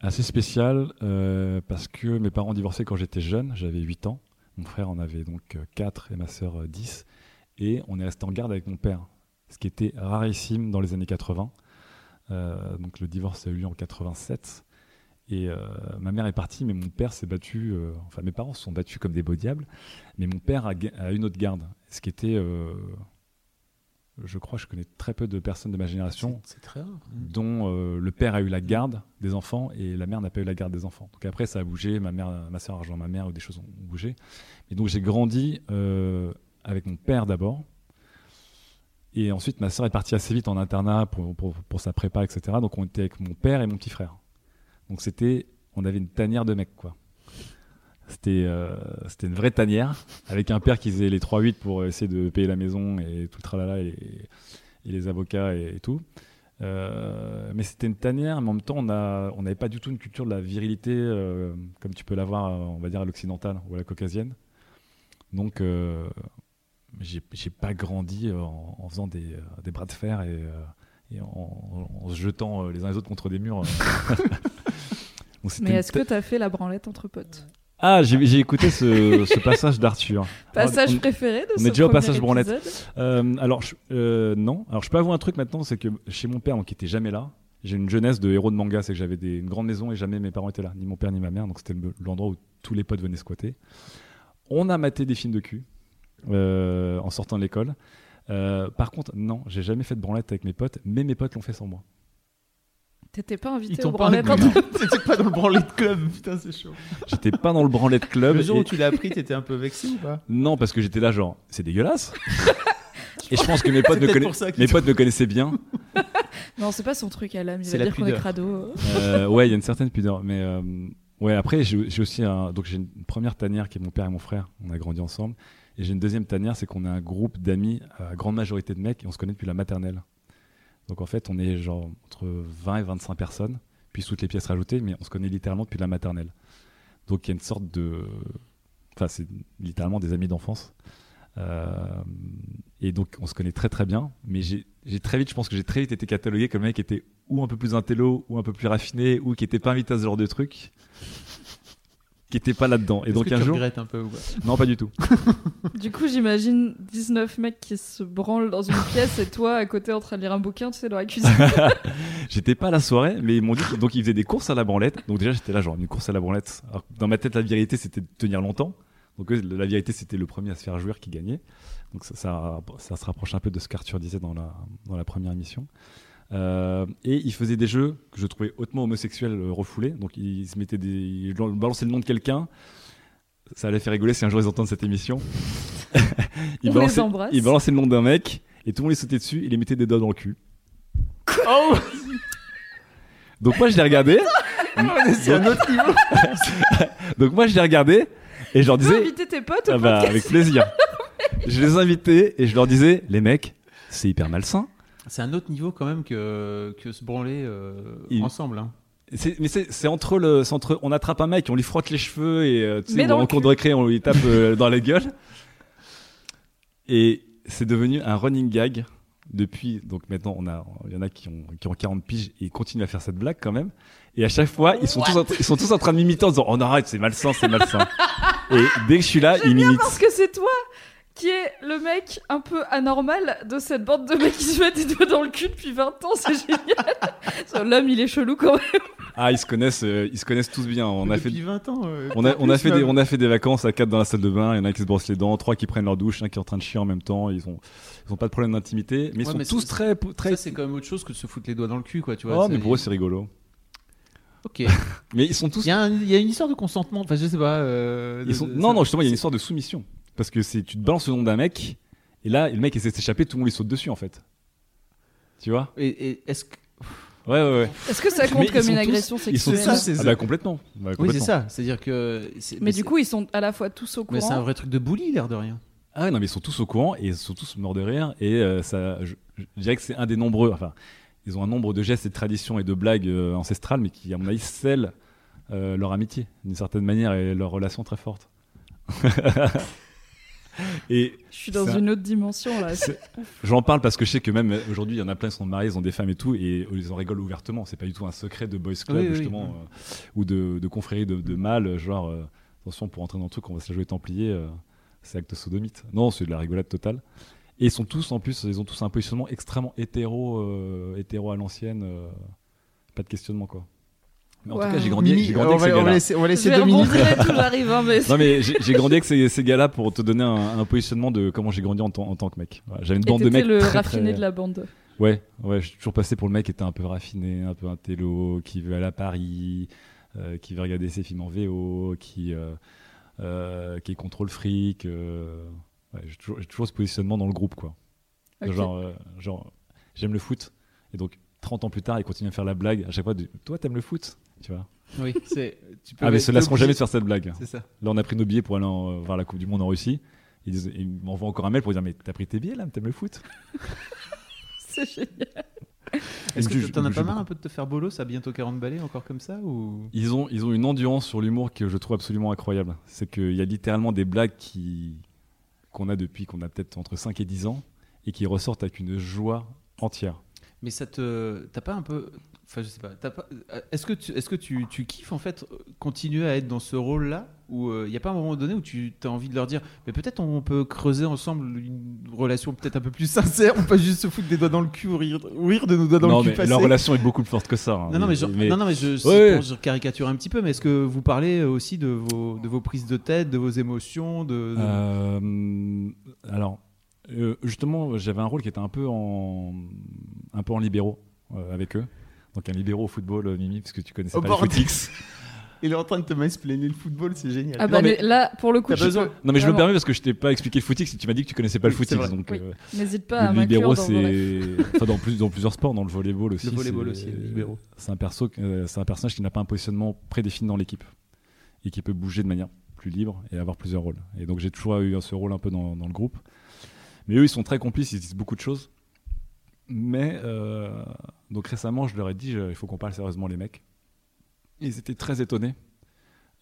Assez spécial euh, parce que mes parents ont divorcé quand j'étais jeune, j'avais 8 ans. Mon frère en avait donc 4 et ma sœur euh, 10. Et on est resté en garde avec mon père, ce qui était rarissime dans les années 80. Euh, donc le divorce a eu lieu en 87. Et euh, ma mère est partie, mais mon père s'est battu. euh, enfin, mes parents se sont battus comme des beaux diables. Mais mon père a, a eu notre garde, ce qui était. euh, je crois, je connais très peu de personnes de ma génération C'est très rare. dont euh, le père a eu la garde des enfants et la mère n'a pas eu la garde des enfants. Donc après, ça a bougé, ma mère, ma soeur a rejoint ma mère ou des choses ont bougé. Et donc j'ai grandi euh, avec mon père d'abord. Et ensuite, ma soeur est partie assez vite en internat pour, pour, pour sa prépa, etc. Donc on était avec mon père et mon petit frère. Donc c'était, on avait une tanière de mecs, quoi. C'était euh, une vraie tanière avec un père qui faisait les 3-8 pour essayer de payer la maison et tout le tralala et, et les avocats et, tout. Euh, mais c'était une tanière, mais en même temps, on n'avait pas du tout une culture de la virilité euh, comme tu peux l'avoir, on va dire, à l'occidentale ou à la caucasienne. Donc, j'ai j'ai pas grandi en, faisant des, bras de fer et, en, se jetant les uns les autres contre des murs. Donc, Mais est-ce que tu as fait la branlette entre potes ah, j'ai écouté ce, ce passage d'Arthur. Passage Alors, on- préféré de on ce est déjà au passage branlette. euh, alors, je- euh, non. Alors, je peux avouer un truc maintenant, c'est que chez mon père, donc, qui était jamais là, j'ai une jeunesse de héros de manga, c'est que j'avais des- une grande maison et jamais mes parents étaient là, ni mon père ni ma mère, donc c'était le- l'endroit où tous les potes venaient squatter. On a maté des films de cul euh, en sortant de l'école. Par contre, non, j'ai jamais fait de branlette avec mes potes, mais mes potes l'ont fait sans moi. T'étais pas invité au inclus. entre T'étais pas dans le branlet de club, putain, c'est chaud. J'étais pas dans le branlette club. Le jour et- où tu l'as appris, t'étais un peu vexé ou pas? Non, parce que j'étais là, genre, c'est dégueulasse. et je pense que mes potes, me, conna- mes potes me connaissaient bien. Non, c'est pas son truc à l'âme. Il C'est va la dire qu'on est crado. Euh, ouais, il y a une certaine pudeur. Mais euh, ouais, après, j'ai j'ai aussi un, donc j'ai une première tanière qui est mon père et mon frère. On a grandi ensemble. Et j'ai une deuxième tanière, c'est qu'on a un groupe d'amis, à grande majorité de mecs, et on se connaît depuis la maternelle. Donc en fait, on est genre entre 20 et 25 personnes, puis toutes les pièces rajoutées, mais on se connaît littéralement depuis la maternelle. Donc il y a une sorte de. Enfin, c'est littéralement des amis d'enfance. Euh, et donc on se connaît très très bien, mais j'ai très vite, je pense que j'ai très vite été catalogué comme un mec qui était ou un peu plus intello, ou un peu plus raffiné, ou qui était pas invité à ce genre de truc. Qui était pas là-dedans. Et donc que un tu jour, regrettes un peu ou pas? Non pas du tout. Du coup, j'imagine 19 mecs qui se branlent dans une pièce et toi à côté en train de lire un bouquin, tu sais, dans la cuisine. J'étais pas à la soirée, mais ils m'ont dit que- donc ils faisaient des courses à la branlette. Donc déjà j'étais là genre une course à la branlette. Alors, dans ma tête la vérité c'était de tenir longtemps. Donc eux, la vérité c'était le premier à se faire jouir qui gagnait. Donc ça, ça, ça se rapproche un peu de ce qu'Arthur disait dans la, dans la première émission. Euh, et ils faisaient des jeux que je trouvais hautement homosexuels euh, refoulés. Donc ils se mettaient des, ils balançaient le nom de quelqu'un. Ça allait faire rigoler si un jour ils entendent cette émission. ils, On les balançaient, embrasse. ils balançaient le nom d'un mec et tout le monde les sautait dessus. Ils les mettaient des doigts dans le cul. Donc moi je les regardais. C'est un autre niveau. Donc moi je les regardais et je leur disais inviter tes potes au ah bah, podcast avec plaisir. je les invitais et je leur disais les mecs c'est hyper malsain. C'est un autre niveau quand même que, que se branler euh, Il- ensemble. hein. C'est- mais c'est c'est entre le c'est entre on attrape un mec on lui frotte les cheveux et euh, tu sais cul. de récré on lui tape euh, dans la gueule. Et c'est devenu un running gag depuis donc maintenant on a il y en a qui ont qui ont 40 piges et ils continuent à faire cette blague quand même. Et à chaque fois ils sont tous en, ils sont tous en train de m'imiter en disant on arrête c'est malsain c'est malsain. et dès que je suis là ils m'imitent. Parce que c'est toi qui est le mec un peu anormal de cette bande de mecs qui se mettent des doigts dans le cul depuis 20 ans, c'est génial. L'homme, il est chelou quand même. Ah, ils se connaissent, euh, ils se connaissent tous bien. On a fait, Depuis 20 ans. euh, on a, on a plus fait des, on a fait des vacances à quatre dans la salle de bain. Il y en a qui se brossent les dents, trois qui prennent leur douche, un qui est en train de chier en même temps. Ils ont, ils ont pas de problème d'intimité, mais ils Ouais, sont mais tous c'est- très, très. Ça, c'est quand même autre chose que de se foutre les doigts dans le cul, quoi. Tu vois, Oh, mais pour eux c'est rigolo. Ok. Mais ils sont tous. Il y, a y une histoire de consentement. Enfin, je sais pas. euh, ils de- sont- de- Non, non, justement, il y a une histoire de soumission. Parce que c'est, tu te balances le nom d'un mec, et là, le mec essaie de s'échapper, tout le monde lui saute dessus en fait. Tu vois? Et, et est-ce que. Ouais, ouais, ouais. Est-ce que ça compte ils comme sont une tous- agression Ils sont sexuelle? tous. c'est Ah ça. bah complètement. Bah, Oui, c'est ça. C'est-à-dire que. Mais du coup, ils sont à la fois tous au Mais c'est un courant. vrai truc de bully, l'air de rien. Ah non, mais ils sont tous au courant et ils sont tous morts de rire. Et euh, ça, je, je dirais que c'est un des nombreux. Enfin, ils ont un nombre de gestes et de traditions et de blagues euh, ancestrales, mais qui, à mon avis, scellent euh, leur amitié d'une certaine manière et leur relation très forte. et Je suis dans une autre dimension là. j'en parle parce que je sais que même aujourd'hui, il y en a plein qui sont mariés, ils ont des femmes et tout, et ils en rigolent ouvertement. C'est pas du tout un secret de boys club, Oui, oui, justement, oui. euh, ou de, de confrérie de, de mâles, genre, euh, attention, pour entrer dans le truc, on va se la jouer templier, euh, c'est acte sodomite. Non, c'est de la rigolade totale. Et ils sont tous, en plus, ils ont tous un positionnement extrêmement hétéro, euh, hétéro à l'ancienne, euh, pas de questionnement, quoi. Mais en Wow. tout cas, j'ai grandi, grandi on avec ces va, on va gars-là. laisser, on va Je laisser vais tout, hein, mais... Non mais j'ai j'ai grandi avec ces, ces gars-là pour te donner un, un positionnement de comment j'ai grandi en, tant- en tant que mec. Voilà, J'avais une Et bande de mecs le très, raffiné très- de la bande. Ouais, ouais, je suis toujours passé pour le mec qui était un peu raffiné, un peu un télo, qui veut aller à Paris, euh, qui veut regarder ses films en VO, qui, euh, euh, qui est contre le fric. euh, ouais, j'ai toujours, j'ai toujours ce positionnement dans le groupe, quoi. Genre, euh, genre j'aime le foot, et donc 30 ans plus tard, il continue à faire la blague à chaque fois de Toi, t'aimes le foot? Tu vois Oui, c'est. tu peux Ah, mais ils être se lasseront obligé- jamais de faire cette blague. C'est ça. Là, on a pris nos billets pour aller en- euh, voir la Coupe du Monde en Russie. Ils, m'envoient encore un mail pour dire Mais t'as pris tes billets là T'aimes le foot? C'est génial. Est-ce que jugent- t'en as pas marre un peu de te faire bolo Ça a bientôt 40 balais encore comme ça ou? Ils ont, ils ont une endurance sur l'humour que je trouve absolument incroyable. C'est qu'il y a littéralement des blagues qui, qu'on a depuis qu'on a peut-être entre 5 et 10 ans et qui ressortent avec une joie entière. Mais ça te. T'as pas un peu. Enfin, je sais pas. pas- Est-ce que, tu... Est-ce que tu... tu kiffes en fait euh, continuer à être dans ce rôle-là Ou il n'y a pas un moment donné où tu as envie de leur dire Mais peut-être on peut creuser ensemble une relation peut-être un peu plus sincère, ou pas juste se foutre des doigts dans le cul ou rire, ou rire de nos doigts dans non, le cul mais passés leur relation est beaucoup plus forte que ça. hein. Non, non, mais, je, non, non, mais je, c'est Ouais, pour- je caricature un petit peu, mais est-ce que vous parlez aussi de vos, de vos prises de tête, de vos émotions de, de- Euh, alors, euh, justement, j'avais un rôle qui était un peu en, un peu en libéraux euh, avec eux. Donc un libéraux au football, euh, Mimi, parce que tu connaissais Oh, pas les bordel. footix. Il est en train de te mansplainer le football, c'est génial. Ah bah mais là, pour le coup, je besoin- peux- Non, mais je me permets parce que je t'ai pas expliqué le footix et tu m'as dit que tu connaissais pas le Oui, footix. Donc, Oui. euh, N'hésite pas à le m'inclure libéraux, c'est. Enfin, dans, plus, dans plusieurs sports, dans le volleyball aussi. Le volleyball aussi, le libéraux. C'est un, perso, euh, c'est un personnage qui n'a pas un positionnement prédéfini dans l'équipe et qui peut bouger de manière plus libre et avoir plusieurs rôles. Et donc j'ai toujours eu ce rôle un peu dans, dans le groupe. Mais eux, ils sont très complices, ils disent beaucoup de choses. Mais euh, donc récemment, je leur ai dit je- il faut qu'on parle sérieusement, les mecs. Ils étaient très étonnés.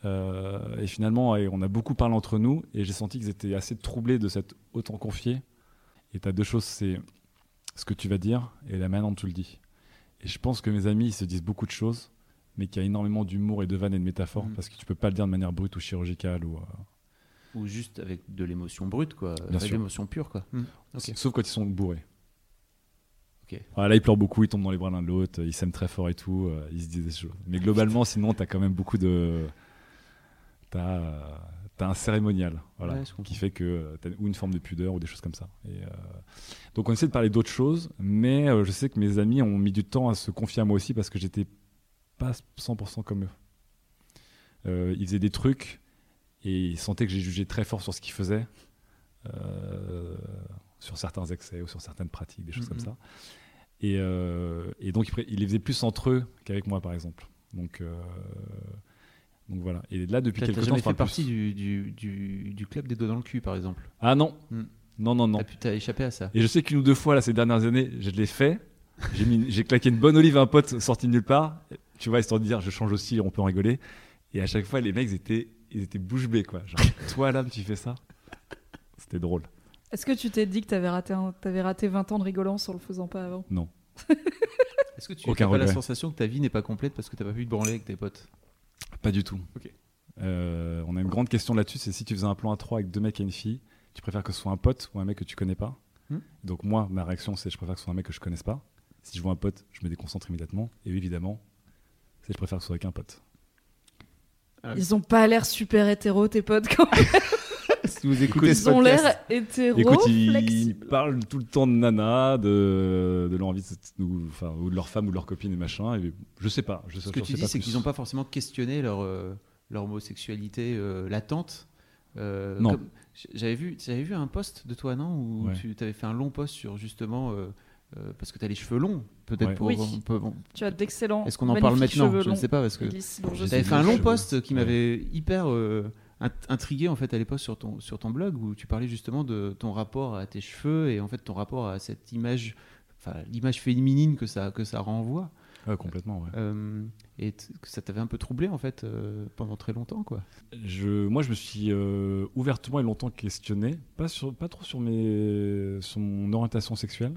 Euh, et finalement, on a beaucoup parlé entre nous et j'ai senti qu'ils étaient assez troublés de s'être autant confiés. Et tu as deux choses c'est ce que tu vas dire et la manière dont tu le dis. Et je pense que mes amis, ils se disent beaucoup de choses, mais qui a énormément d'humour et de vannes et de métaphores, Mhm. parce que tu peux pas le dire de manière brute ou chirurgicale. Ou, euh, Ou juste avec de l'émotion brute, quoi. Bien Avec l'émotion pure, quoi. Ok. Sauf quand ils sont bourrés. Voilà, là, ils pleurent beaucoup, ils tombent dans les bras l'un de l'autre, ils s'aiment très fort et tout, euh, ils se disent des choses. Mais globalement, sinon, t'as quand même beaucoup de. T'as euh, un cérémonial, voilà, Ouais, qui fait que euh, t'as ou une forme de pudeur ou des choses comme ça. Et, euh, donc, on essaie de parler d'autres choses, mais euh, je sais que mes amis ont mis du temps à se confier à moi aussi parce que j'étais pas 100% comme eux. Euh, ils faisaient des trucs et ils sentaient que j'ai jugé très fort sur ce qu'ils faisaient, euh, sur certains excès ou sur certaines pratiques, des choses comme ça. Et, euh, et donc, ils, ils les faisaient plus entre eux qu'avec moi, par exemple. Donc, euh, donc voilà. Et là, depuis quelques temps, je fait partie du, du, du, du club des doigts dans le cul, par exemple Ah non, Hmm. non, non, non. T'as pu- T'as échappé à ça Et je sais qu'une ou deux fois, là, ces dernières années, je l'ai fait. J'ai claqué une bonne olive à un pote sorti de nulle part. Tu vois, histoire de dire, je change aussi, on peut en rigoler. Et à chaque fois, les mecs, ils étaient, ils étaient bouche bée, quoi. Genre, toi, là, tu fais ça C'était drôle. Est-ce que tu t'es dit que t'avais raté, un- t'avais raté 20 ans de rigolance en le faisant pas avant? Non. Est-ce que tu Aucun as pas la sensation que ta vie n'est pas complète parce que t'as pas pu te branler avec tes potes? Pas du tout. Ok. Euh, on a une grande question là-dessus, c'est si tu faisais un plan à trois avec deux mecs et une fille, tu préfères que ce soit un pote ou un mec que tu connais pas? Hmm. Donc moi, ma réaction, c'est je préfère que ce soit un mec que je connaisse pas. Si je vois un pote, je me déconcentre immédiatement. Et évidemment, c'est je préfère que ce soit avec un pote. Ils ont pas l'air super hétéro, tes potes, quand même. Si vous écoutez Ils ce ont l'air hétéro Écoute, ils, parlent tout le temps de nana, de, de leur envie, de- ou, enfin, ou de leur femme ou de leur copine et machin. Et je sais pas. Je sais, ce que je tu sais dis, c'est qu'ils n'ont pas forcément questionné leur, euh, leur homosexualité euh, latente. Euh, Non. J'avais vu, j'avais vu un post de toi, non Où Ouais. tu avais fait un long post sur justement. euh, euh, parce que tu as les cheveux longs, peut-être Ouais. pour. Oui. on peut- on- Tu as d'excellents. Est-ce qu'on en parle maintenant? Je ne sais pas parce que. fait un long post qui Ouais. m'avait hyper euh, intrigué en fait à l'époque sur ton, sur ton blog où tu parlais justement de ton rapport à tes cheveux et en fait ton rapport à cette image, enfin l'image féminine que ça, que ça renvoie. Ouais, complètement, ouais. Euh, et que ça t'avait un peu troublé en fait euh, pendant très longtemps quoi. Je, moi, je me suis euh, ouvertement et longtemps questionné, pas, sur, pas trop sur, mes, sur mon orientation sexuelle.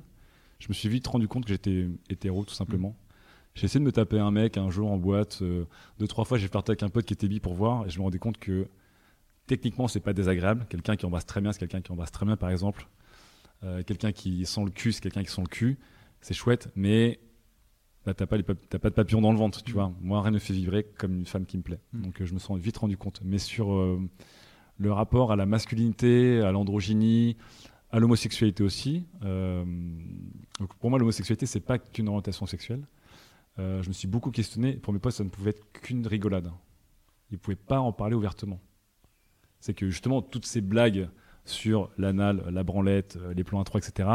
Je me suis vite rendu compte que j'étais hétéro, tout simplement. J'ai essayé de me taper un mec un jour en boîte. deux, trois fois, j'ai flirté avec un pote qui était bi pour voir, et je me rendais compte que techniquement, c'est pas désagréable. Quelqu'un qui embrasse très bien, c'est quelqu'un qui embrasse très bien, par exemple. Euh, quelqu'un qui sent le cul, c'est quelqu'un qui sent le cul. C'est chouette, mais bah, t'as pas, de papillon dans le ventre, tu vois. Moi, rien ne fait vibrer comme une femme qui me plaît. Mm. Donc, euh, je me suis vite rendu compte. Mais sur euh, le rapport à la masculinité, à l'androgynie, à l'homosexualité aussi. euh, donc pour moi, l'homosexualité, c'est pas qu'une orientation sexuelle. Je me suis beaucoup questionné. Pour mes potes, ça ne pouvait être qu'une rigolade. Ils pouvaient pas en parler ouvertement. C'est que justement, toutes ces blagues sur l'anal, la branlette, euh, les plans à trois, etc.,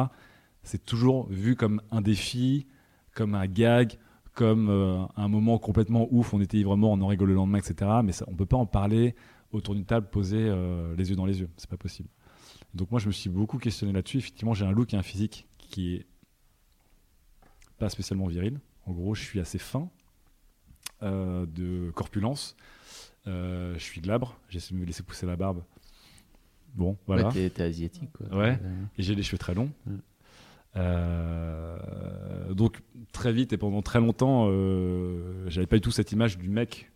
c'est toujours vu comme un défi, comme un gag, comme euh, un moment complètement ouf, on était ivre-mort, on en rigole le lendemain, etc. Mais on peut pas en parler autour d'une table posée euh, les yeux dans les yeux. C'est pas possible. Donc moi, je me suis beaucoup questionné là-dessus. Effectivement, j'ai un look et un physique qui est pas spécialement viril. En gros, je suis assez fin, de corpulence. Euh, je suis glabre. J'ai essayé de me laisser pousser la barbe. Bon, voilà. Ouais, t'es- t'es asiatique quoi. Ouais. Euh, Et j'ai les cheveux très longs. Euh, donc très vite et pendant très longtemps, euh, j'avais pas du tout cette image du mec.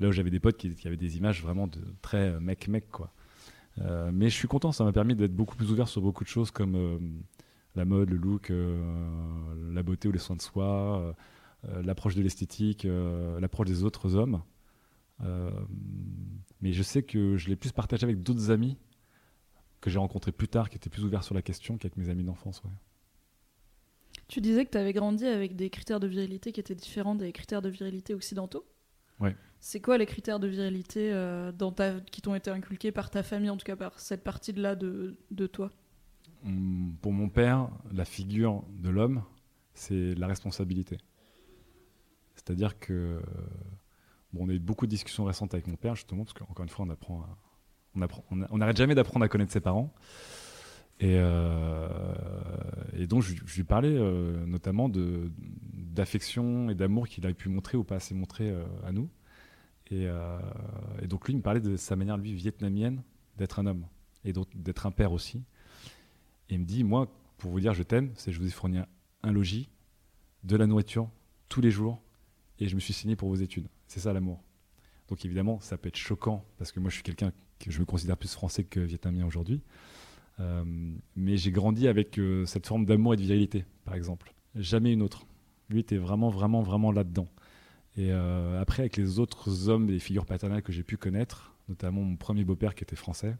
Là où j'avais des potes qui, qui avaient des images vraiment de très mec-mec quoi. Euh, mais je suis content, ça m'a permis d'être beaucoup plus ouvert sur beaucoup de choses comme euh, la mode, le look, euh, la beauté ou les soins de soi, euh, euh, l'approche de l'esthétique, euh, l'approche des autres hommes. Euh, mais je sais que je l'ai plus partagé avec d'autres amis que j'ai rencontrés plus tard qui étaient plus ouverts sur la question qu'avec mes amis d'enfance. ouais. Tu disais que tu avais grandi avec des critères de virilité qui étaient différents des critères de virilité occidentaux. Ouais. C'est quoi les critères de virilité euh, dans ta... qui t'ont été inculqués par ta famille, en tout cas par cette partie-là de, de toi? Hum, Pour mon père, la figure de l'homme, c'est la responsabilité. C'est-à-dire que bon, on a eu beaucoup de discussions récentes avec mon père justement parce qu'encore une fois, on apprend, à- on a- n'arrête jamais d'apprendre à connaître ses parents. Et, euh, donc, je, lui parlais euh, notamment d'affection et d'amour qu'il avait pu montrer ou pas assez montrer euh, à nous. Et, donc, lui, il me parlait de sa manière, lui, vietnamienne, d'être un homme et donc d'être un père aussi. Et il me dit, moi, pour vous dire je t'aime, c'est je vous ai fourni un logis, de la nourriture tous les jours et je me suis signé pour vos études. C'est ça l'amour. Donc évidemment, ça peut être choquant parce que moi je suis quelqu'un que je me considère plus français que vietnamien aujourd'hui. Euh, mais j'ai grandi avec euh, cette forme d'amour et de virilité, par exemple. Jamais une autre. Lui était vraiment, vraiment, vraiment là-dedans. Et euh, après, avec les autres hommes et figures paternelles que j'ai pu connaître, notamment mon premier beau-père qui était français,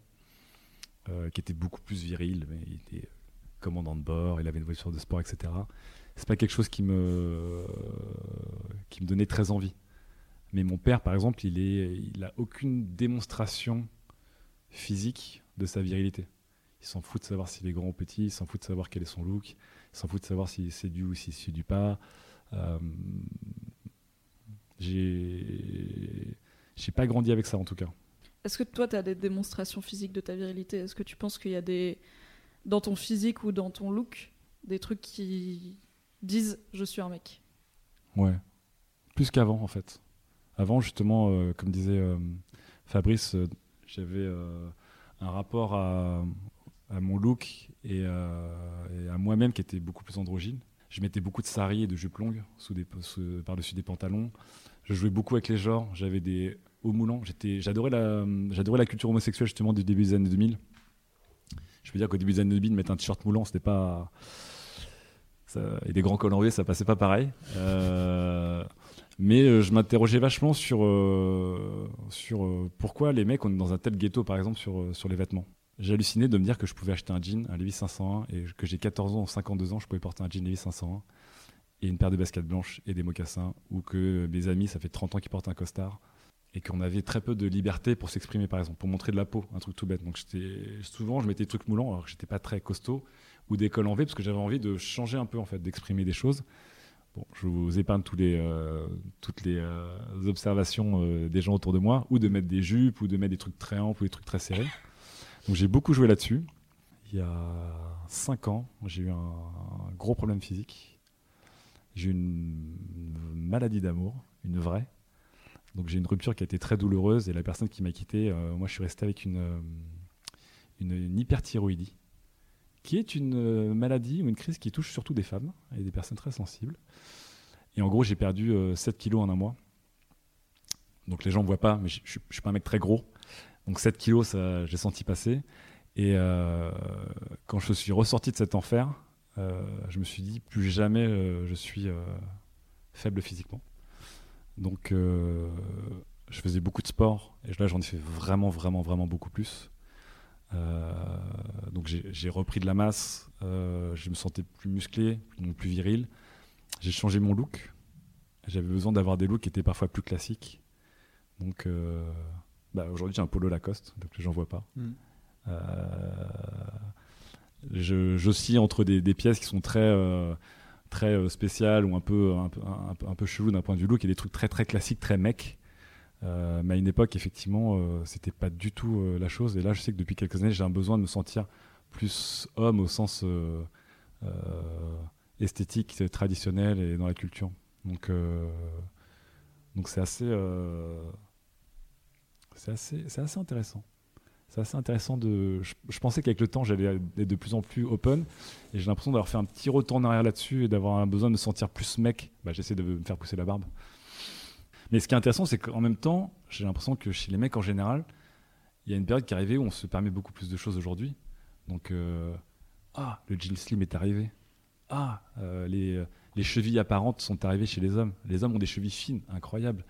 qui était beaucoup plus viril, mais il était commandant de bord, il avait une voiture de sport, etc. C'est pas quelque chose qui me, qui me donnait très envie. Mais mon père, par exemple, il, est, il a aucune démonstration physique de sa virilité. Il s'en fout de savoir s'il est grand ou petit, il s'en fout de savoir quel est son look, il s'en fout de savoir s'il séduit ou s'il séduit pas. Euh, j'ai pas grandi avec ça en tout cas. Est-ce que toi, tu as des démonstrations physiques de ta virilité? Est-ce que tu penses qu'il y a des. dans ton physique ou dans ton look, des trucs qui disent je suis un mec? Ouais. Plus qu'avant, en fait. Avant, justement, euh, comme disait euh, Fabrice, euh, j'avais un rapport à, mon look et, à moi-même qui était beaucoup plus androgyne. Je mettais beaucoup de sari et de jupes longues sous des, par-dessus des pantalons. Je jouais beaucoup avec les genres. J'avais des hauts moulants. J'adorais, la, la culture homosexuelle, justement, du début des années 2000. Je peux dire qu'au début des années 2000, mettre un t-shirt moulant, c'était pas. Et des grands cols ça passait pas pareil. Mais euh, je m'interrogeais vachement sur, euh, sur euh, pourquoi les mecs, on est dans un tel ghetto, par exemple, sur, sur les vêtements. J'ai halluciné de me dire que je pouvais acheter un jean, un Levi's 501, et que j'ai 14 ans ou 52 ans, je pouvais porter un jean Levi's 501 et une paire de baskets blanches et des mocassins, ou que mes amis, ça fait 30 ans qu'ils portent un costard, et qu'on avait très peu de liberté pour s'exprimer, par exemple, pour montrer de la peau, un truc tout bête. Donc souvent, je mettais des trucs moulants, alors que j'étais pas très costaud, ou des cols en V, parce que j'avais envie de changer un peu, en fait, d'exprimer des choses. Je vous épargne tous les, euh, toutes les euh, observations euh, des gens autour de moi, ou de mettre des jupes, ou de mettre des trucs très amples, ou des trucs très serrés. Donc j'ai beaucoup joué là-dessus. Il y a 5 ans, j'ai eu un, gros problème physique. J'ai eu une maladie d'amour, une vraie. Donc j'ai une rupture qui a été très douloureuse et la personne qui m'a quitté, moi je suis resté avec une, une hyperthyroïdie, qui est une euh, maladie ou une crise qui touche surtout des femmes et des personnes très sensibles. Et en gros j'ai perdu euh, 7 kilos en un mois. Donc les gens ne voient pas, mais je ne suis pas un mec très gros. Donc 7 kilos, j'ai senti passer. Et euh, quand je suis ressorti de cet enfer, euh, je me suis dit plus jamais euh, je suis euh, faible physiquement. Donc euh, je faisais beaucoup de sport et là j'en ai fait vraiment vraiment vraiment beaucoup plus. Euh, donc j'ai repris de la masse, euh, je me sentais plus musclé, donc plus viril. J'ai changé mon look. J'avais besoin d'avoir des looks qui étaient parfois plus classiques. Donc euh, bah, aujourd'hui j'ai un polo Lacoste, donc gens voient pas. Mm. Euh, je- J'oscille entre des, des pièces qui sont très, très spéciales ou un peu, un, peu, un, peu- un peu chelou d'un point de vue look et des trucs très très classiques, très mecs. Euh, mais à une époque, effectivement, euh, c'était pas du tout euh, la chose. Et là, je sais que depuis quelques années, j'ai un besoin de me sentir plus homme au sens euh, esthétique, traditionnel et dans la culture. Donc, donc c'est assez, c'est assez, assez intéressant. C'est assez intéressant de. Je, je pensais qu'avec le temps, j'allais être de plus en plus open, et j'ai l'impression d'avoir fait un petit retour en arrière là-dessus et d'avoir un besoin de me sentir plus mec. Bah, j'essaie de me faire pousser la barbe. Mais ce qui est intéressant, c'est qu'en même temps, j'ai l'impression que chez les mecs en général, il y a une période qui est arrivée où on se permet beaucoup plus de choses aujourd'hui. Donc, euh, ah, le jean slim est arrivé. Ah, euh, les, les chevilles apparentes sont arrivées chez les hommes. Les hommes ont des chevilles fines, incroyables.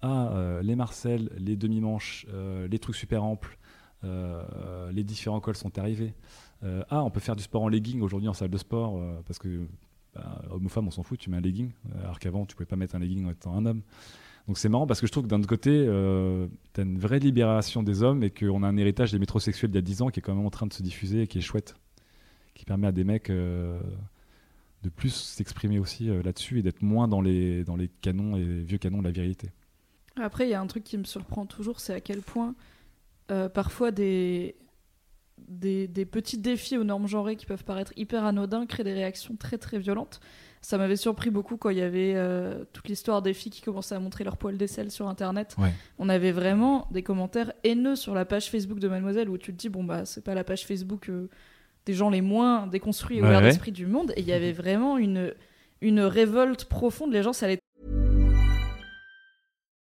Ah, euh, les marcelles, les demi-manches, les trucs super amples, les différents cols sont arrivés. Ah, on peut faire du sport en legging aujourd'hui en salle de sport parce que bah, homme ou femme, on s'en fout, tu mets un legging. Alors qu'avant, tu pouvais pas mettre un legging en étant un homme. Donc c'est marrant parce que je trouve que d'un côté, euh, tu as une vraie libération des hommes et qu'on a un héritage des métrosexuels d'il y a 10 ans qui est quand même en train de se diffuser et qui est chouette. Qui permet à des mecs euh, de plus s'exprimer aussi euh, là-dessus et d'être moins dans les, dans les canons et les vieux canons de la virilité. Après, il y a un truc qui me surprend toujours, c'est à quel point euh, parfois des, des, des petits défis aux normes genrées qui peuvent paraître hyper anodins créent des réactions très très violentes. Ça m'avait surpris beaucoup quand il y avait euh, toute l'histoire des filles qui commençaient à montrer leur poil d'aisselle sur internet. Ouais. On avait vraiment des commentaires haineux sur la page Facebook de Mademoiselle où tu te dis, bon bah c'est pas la page Facebook euh, des gens les moins déconstruits et ouverts ouais. d'esprit du monde. Et il y avait vraiment une, une révolte profonde. Les gens, ça les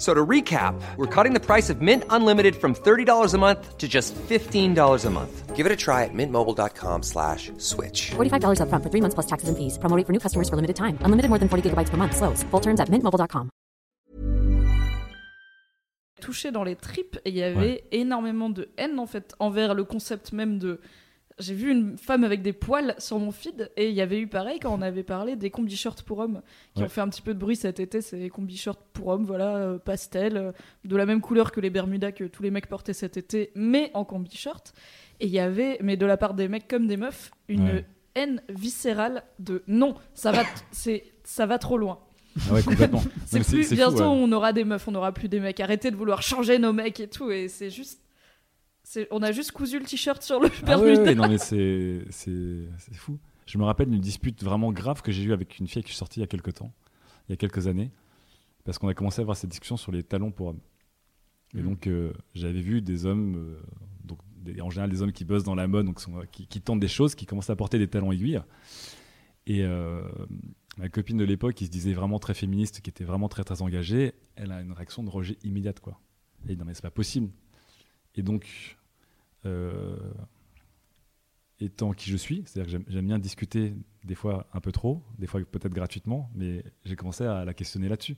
So to recap, we're cutting the price of Mint Unlimited from $30 a month to just $15 a month. Give it a try at mintmobile.com slash switch. $45 upfront for three months plus taxes and fees. Promo rate for new customers for limited time. Unlimited more than 40 gigabytes per month. Slows. Full terms at mintmobile.com. touché dans les tripes et il y avait énormément de haine en fait envers le concept même de j'ai vu une femme avec des poils sur mon feed et il y avait eu pareil quand on avait parlé des combi shorts pour hommes qui Ouais. ont fait un petit peu de bruit cet été c'est les combi shorts pour hommes voilà euh, pastel euh, de la même couleur que les bermudas que tous les mecs portaient cet été mais en combi short et il y avait mais de la part des mecs comme des meufs une Ouais. haine viscérale de non ça va c'est ça va trop loin Ah ouais, complètement. C'est plus fou, bientôt ouais. on aura des meufs, on n'aura plus des mecs. Arrêtez de vouloir changer nos mecs et tout. Et c'est juste. On a juste cousu le t-shirt sur le Ah Bermuda. ouais, ouais, non mais c'est fou. Je me rappelle d'une dispute vraiment grave que j'ai eue avec une fille qui est sortie il y a quelques temps, il y a quelques années, parce qu'on a commencé à avoir cette discussion sur les talons pour hommes. Et Mhm. donc euh, j'avais vu des hommes, euh, donc des- en général des hommes qui bossent dans la mode, donc sont- qui, qui tentent des choses, qui commencent à porter des talons aiguilles. Et euh, ma copine de l'époque, qui se disait vraiment très féministe, qui était vraiment très très engagée, elle a une réaction de rejet immédiate quoi. Et non mais c'est pas possible. Et donc euh, étant qui je suis, c'est-à-dire que j'aime- bien discuter des fois un peu trop, des fois peut-être gratuitement, mais j'ai commencé à la questionner là-dessus.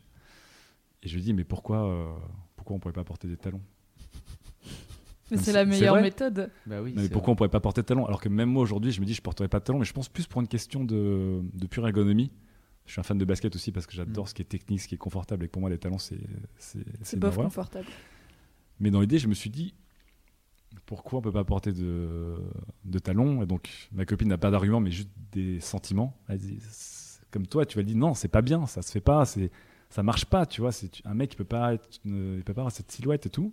Et je lui dis mais pourquoi euh, pourquoi on pourrait pas porter des talons? Mais Non, c'est la meilleure méthode. Bah oui. Non, mais pourquoi on pourrait pas porter de talons? Alors que même moi aujourd'hui, je me dis je porterai pas de talons, mais je pense plus pour une question de, de pure ergonomie. Je suis un fan de basket aussi parce que j'adore Mm. ce qui est technique, ce qui est confortable. Et pour moi, les talons, c'est c'est bof confortable. Mais dans l'idée, je me suis dit, pourquoi on peut pas porter de, de talons Et donc, ma copine n'a pas d'argument, mais juste des sentiments. Elle dit, comme toi, tu vas dire, non, c'est pas bien, ça se fait pas, c'est, ça marche pas, tu vois. C'est, un mec, il peut pas, être il peut pas avoir cette silhouette et tout.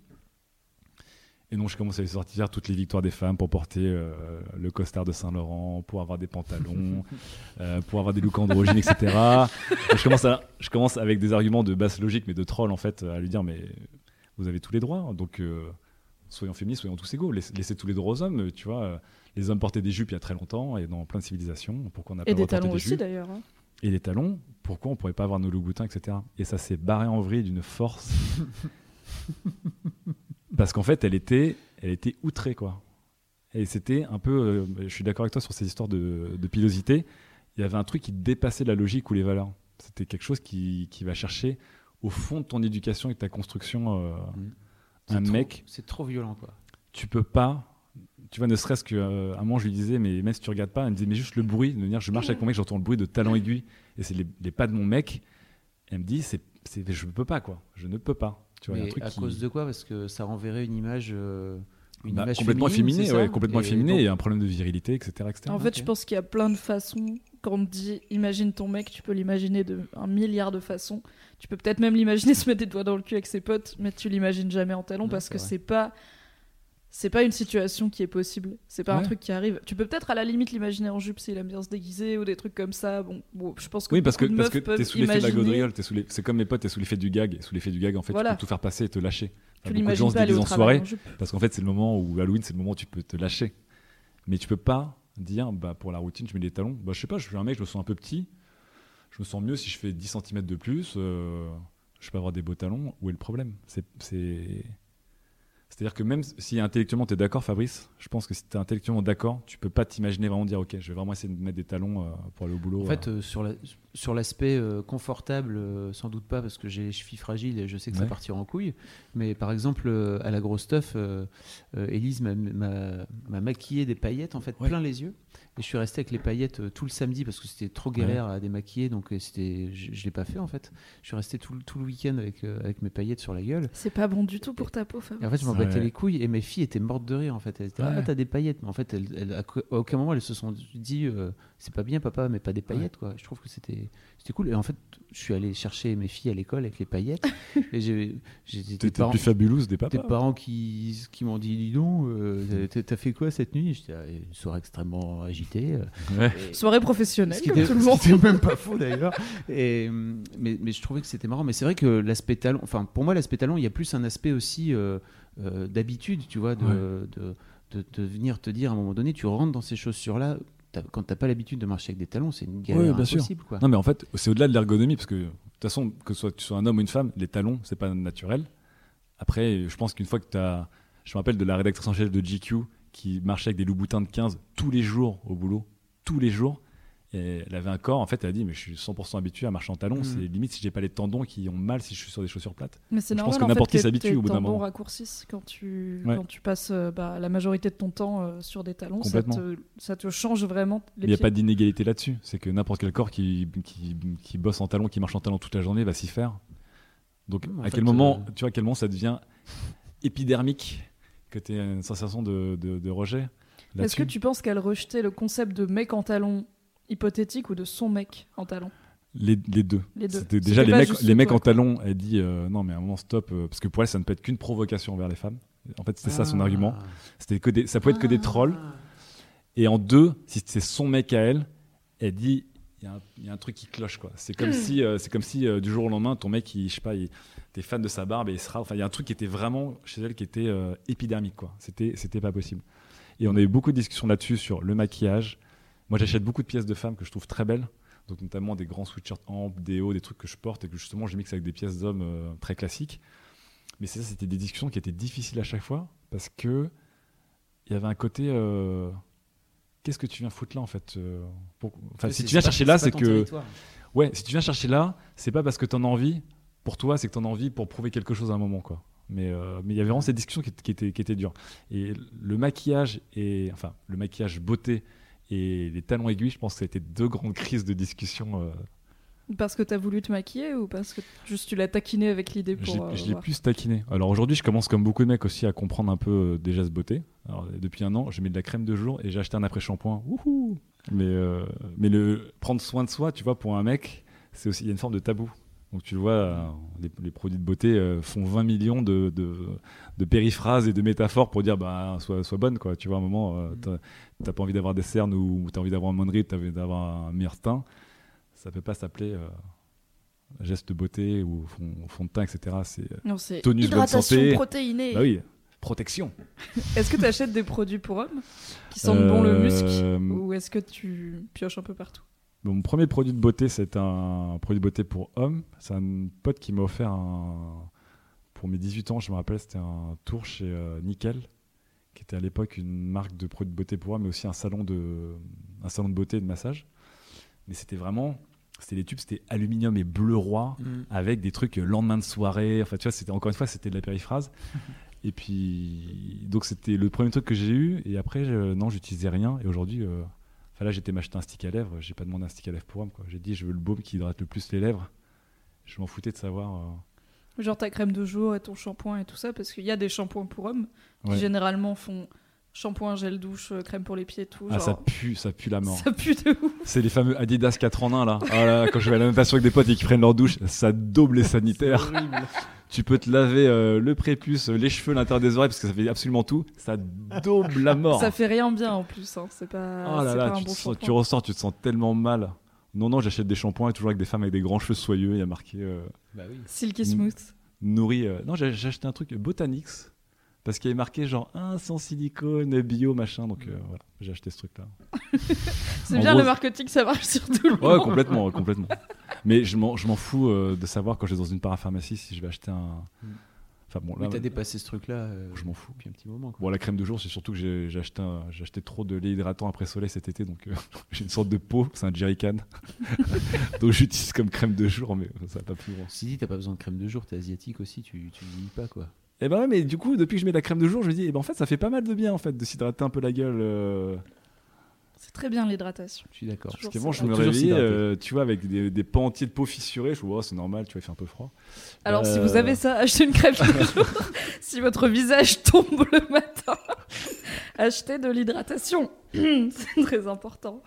Et donc, je commence à lui sortir toutes les victoires des femmes pour porter euh, le costard de Saint-Laurent, pour avoir des pantalons, euh, pour avoir des looks androgynes, etc. Et je, commence à, je commence avec des arguments de basse logique, mais de troll, en fait, à lui dire, mais vous avez tous les droits, donc euh, soyons féministes, soyons tous égaux, laissez, laissez tous les droits aux hommes, tu vois. Les hommes portaient des jupes il y a très longtemps et dans plein de civilisations. Pourquoi on n'a pas des talons des aussi jupes d'ailleurs. hein. Et les talons, pourquoi on pourrait pas avoir nos loups-boutins, etc. Et ça s'est barré en vrille d'une force. Parce qu'en fait, elle était, elle était outrée, quoi. Et c'était un peu, euh, je suis d'accord avec toi sur ces histoires de, de pilosité. Il y avait un truc qui dépassait la logique ou les valeurs. C'était quelque chose qui, qui va chercher au fond de ton éducation et de ta construction. euh, C'est un trop- mec, C'est trop violent, quoi. tu peux pas. Tu vois, ne serait-ce qu'à un moment, je lui disais, mais même si tu regardes pas, elle me disait, mais juste le bruit, de venir, je marche avec mon mec, j'entends le bruit de talons aiguilles, et c'est les, les pas de mon mec. Elle me dit, c'est, c'est, je peux pas, quoi. Je ne peux pas. Tu vois, il y a Mais un truc à qui- cause de quoi? Parce que ça renverrait une image. euh, Une bah, image complètement féminine, efféminé, c'est ouais, complètement Et efféminé, donc- et un problème de virilité, etc. etc. En fait, je pense qu'il y a plein de façons. Quand on te dit imagine ton mec, tu peux l'imaginer de un milliard de façons. Tu peux peut-être même l'imaginer se mettre des doigts dans le cul avec ses potes, mais tu l'imagines jamais en talon Ouais, parce que c'est pas c'est pas une situation qui est possible. C'est pas un truc qui arrive. Tu peux peut-être à la limite l'imaginer en jupe s'il aime bien se déguiser ou des trucs comme ça. Bon, bon je pense que Oui, parce que, parce que t'es sous l'effet de la gaudriole, t'es sous les- c'est comme mes potes, t'es sous l'effet du gag, et sous l'effet du gag, en fait, Voilà. tu peux tout faire passer et te lâcher. Tu Enfin, l'imagines pas aller au en soirée, en jupe. Parce qu'en fait, c'est le moment où Halloween, c'est le moment où tu peux te lâcher. Mais tu peux pas dire, bah, pour la routine, je mets des talons. Bah, je sais pas, je suis un mec, je me sens un peu petit. Je me sens mieux si je fais 10 cm de plus. euh, je peux avoir des beaux talons. Où est le problème? C'est. C'est- C'est-à-dire que même si intellectuellement tu es d'accord, Fabrice, je pense que si tu es intellectuellement d'accord, tu peux pas t'imaginer vraiment dire ok, je vais vraiment essayer de mettre des talons euh, pour aller au boulot. En fait, euh. euh, sur la- sur l'aspect euh, confortable, sans doute pas, parce que j'ai les chevilles fragiles et je sais que ça Ouais. partira en couille. Mais par exemple, à la grosse stuff, Élise m'a- m'a m'a maquillé des paillettes, en fait, Ouais. plein les yeux. Et je suis resté avec les paillettes euh, tout le samedi parce que c'était trop galère à démaquiller, donc euh, c'était, je, je l'ai pas fait en fait. Je suis resté tout, le- tout le week-end avec, euh, avec mes paillettes sur la gueule. C'est pas bon du tout pour ta peau, Fab. Et en fait, je m'en Ouais. battais les couilles et mes filles étaient mortes de rire. En fait, elles étaient Ouais. ah t'as des paillettes, mais en fait, elles, elles- à aucun moment elles se sont dit euh, c'est pas bien papa, mais pas des paillettes quoi. Je trouve que c'était c'était c'était cool. Et en fait, je suis allé chercher mes filles à l'école avec les paillettes. et j'ai des parents, plus fabuleuse des des papas. parents qui, qui m'ont dit Dis donc, euh, t'as- fait quoi cette nuit? J'étais ah, une soirée extrêmement agitée. euh, Ouais. et- Soirée professionnelle, comme était, tout le monde. qui était même pas faux d'ailleurs. Et, mais, mais je trouvais que c'était marrant. Mais c'est vrai que l'aspect talent, enfin pour moi l'aspect talent, il y a plus un aspect aussi euh, euh, d'habitude, tu vois, de, Ouais. de, de, de venir te dire à un moment donné, tu rentres dans ces chaussures-là. Quand t'as pas l'habitude de marcher avec des talons, c'est une galère bien sûr. impossible. Quoi. Non, mais en fait, c'est au-delà de l'ergonomie, parce que de toute façon, que soit, tu sois un homme ou une femme, les talons, c'est pas naturel. Après, je pense qu'une fois que tu as. Je me rappelle de la rédactrice en chef de GQ qui marchait avec des loups-boutins de 15 tous les jours au boulot, tous les jours. Et elle avait un corps, en fait, elle a dit Mais je suis 100% habitué à marcher en talons. Mhm. C'est limite si j'ai pas les tendons qui ont mal si je suis sur des chaussures plates. Mais c'est Je pense normal que n'importe qui s'habitue au bout d'un tendons moment. raccourcissent quand tu, Ouais. quand tu passes euh, bah, la majorité de ton temps euh, sur des talons. Ça Complètement. te, ça te change vraiment les Il n'y a pas d'inégalité là-dessus. C'est que n'importe quel corps qui, qui, qui bosse en talons, qui marche en talons toute la journée, va s'y faire. Donc, En à fait, quel moment, euh, tu vois, à quel moment ça devient épidermique que tu une sensation de, de, de rejet Est-ce que tu penses qu'elle rejetait le concept de mec en talons hypothétique ou de son mec en talons les, les deux. Les deux. Déjà les mecs, les mecs toi, en talons. Elle dit euh, non, mais à un moment stop, euh, parce que pour elle, ça ne peut être qu'une provocation vers les femmes. En fait, c'était ça son Ah. argument. C'était que des, ça pouvait être que des trolls. Ah. Et en deux, si c'est son mec à elle, elle dit il y, a un- il y a un truc qui cloche quoi. C'est comme si, euh, c'est comme si euh, du jour au lendemain, ton mec, il, je sais pas, il, t'es fan de sa barbe et il sera. Enfin, il y a un truc qui était vraiment chez elle qui était euh, épidermique quoi. C'était, c'était pas possible. Et on a eu beaucoup de discussions là-dessus sur le maquillage. Moi, j'achète beaucoup de pièces de femmes que je trouve très belles. Donc notamment des grands sweatshirts amp, des hauts, des trucs que je porte et que justement je mixe avec des pièces d'hommes euh, très classiques. Mais ça, c'était des discussions qui étaient difficiles à chaque fois parce que il y avait un côté euh, qu'est-ce que tu viens foutre là en fait euh, pour- Enfin, Mais si tu viens chercher là, c'est que territoire. ouais, si tu viens chercher là, c'est pas parce que t'en as envie. Pour toi, c'est que t'en as envie pour prouver quelque chose à un moment quoi. Mais euh, mais il y avait vraiment cette discussion qui, qui était qui était dure. Et le maquillage et enfin le maquillage beauté et les talons aiguilles, je pense que ça a été deux grandes crises de discussion. euh, Parce que t'as voulu te maquiller ou parce que juste tu l'as taquiné avec l'idée pour. euh, je l'ai voir plus taquiné. Alors aujourd'hui, je commence comme beaucoup de mecs aussi à comprendre un peu euh, des gestes beauté. Alors, depuis un an, je mets de la crème de jour et j'ai acheté un après-shampoing. Mais, euh, mais le prendre soin de soi, tu vois, pour un mec, c'est aussi il y a une forme de tabou. Donc tu le vois, euh, les, les produits de beauté euh, font 20 millions de, de, de périphrases et de métaphores pour dire bah sois, sois bonne quoi. Tu vois, à un moment, euh, t'as- t'as pas envie d'avoir des cernes ou t'as envie d'avoir un moindre t'as envie d'avoir un meilleur teint. Ça peut pas s'appeler euh, geste de beauté ou fond, fond de teint, etc. C'est euh, Non, c'est Tonus, hydratation santé. protéinée. bah oui, protection. Est-ce que tu achètes des produits pour hommes qui sentent bon le muscle Euh, ou est-ce que tu pioches un peu partout? Mon premier produit de beauté, c'est un produit de beauté pour homme. C'est un pote qui m'a offert un. Pour mes 18 ans, je me rappelle, c'était un tour chez euh, Nickel, qui était à l'époque une marque de produits de beauté pour hommes, mais aussi un salon de, un salon de beauté et de massage. Mais c'était vraiment. C'était les tubes, c'était aluminium et bleu roi, Mm. avec des trucs euh, lendemain de soirée. Enfin, tu vois, c'était encore une fois, c'était de la périphrase. et puis, donc c'était le premier truc que j'ai eu. Et après, non, j'utilisais rien. Et aujourd'hui, euh, enfin là, j'étais m'acheter un stick à lèvres. J'ai pas demandé un stick à lèvres pour homme. quoi. J'ai dit, je veux le baume qui hydrate le plus les lèvres. Je m'en foutais de savoir. euh, Genre ta crème de jour et ton shampoing et tout ça parce qu'il y a des shampoings pour hommes qui ouais. généralement font shampoing, gel douche, euh, crème pour les pieds, tout. Ah, genre, ça pue, ça pue la mort. ça pue de ouf. C'est les fameux Adidas 4 en 1 là. Ah là, quand je vais à la natation avec des potes et qui prennent leur douche, ça double les sanitaires. Tu peux te laver euh, le prépuce, les cheveux, l'intérieur des oreilles parce que ça fait absolument tout. Ça double la mort. Ça fait rien bien en plus. Hein. C'est pas, Oh là là, tu, bon te sens- tu ressors, tu te sens tellement mal. Non, non, j'achète des shampoings et toujours avec des femmes avec des grands cheveux soyeux. Il y a marqué euh, Bah oui. Silky smooth. nourri. euh, Non, j'ai acheté un truc Botanix parce qu'il y avait marqué genre un sans silicone, bio, machin. Donc euh, voilà, j'ai acheté ce truc-là. C'est En bien gros, le marketing, ça marche sur tout le monde. complètement, ouais, complètement. Mais je m'en je m'en fous euh, de savoir quand je vais dans une parapharmacie si je vais acheter un. Mm. Enfin bon, Mais là, t'as dépassé ce truc-là. euh, je m'en fous. Depuis un petit moment. quoi. Bon, la crème de jour, c'est surtout que j'ai j'ai acheté, acheté trop de lait hydratant après soleil cet été, donc euh, j'ai une sorte de peau, c'est un jerrycan. donc j'utilise comme crème de jour, mais ça va pas plus grand. Si t'as pas besoin de crème de jour, t'es asiatique aussi, tu, tu vieillis pas quoi. Et ben ouais, mais du coup, depuis que je mets de la crème de jour, je me dis, eh ben en fait, ça fait pas mal de bien en fait de s'hydrater un peu la gueule. euh, C'est très bien l'hydratation. Je suis d'accord. Toujours Parce qu'avant, je me Toujours réveillais, s'hydrater. euh, tu vois, avec des, des pans entiers de peau fissurée. Je me dis, oh, c'est normal, tu vois, il fait un peu froid. Alors, si Euh, vous avez ça, achetez une crème de jour. si votre visage tombe le matin, achetez de l'hydratation. C'est très important.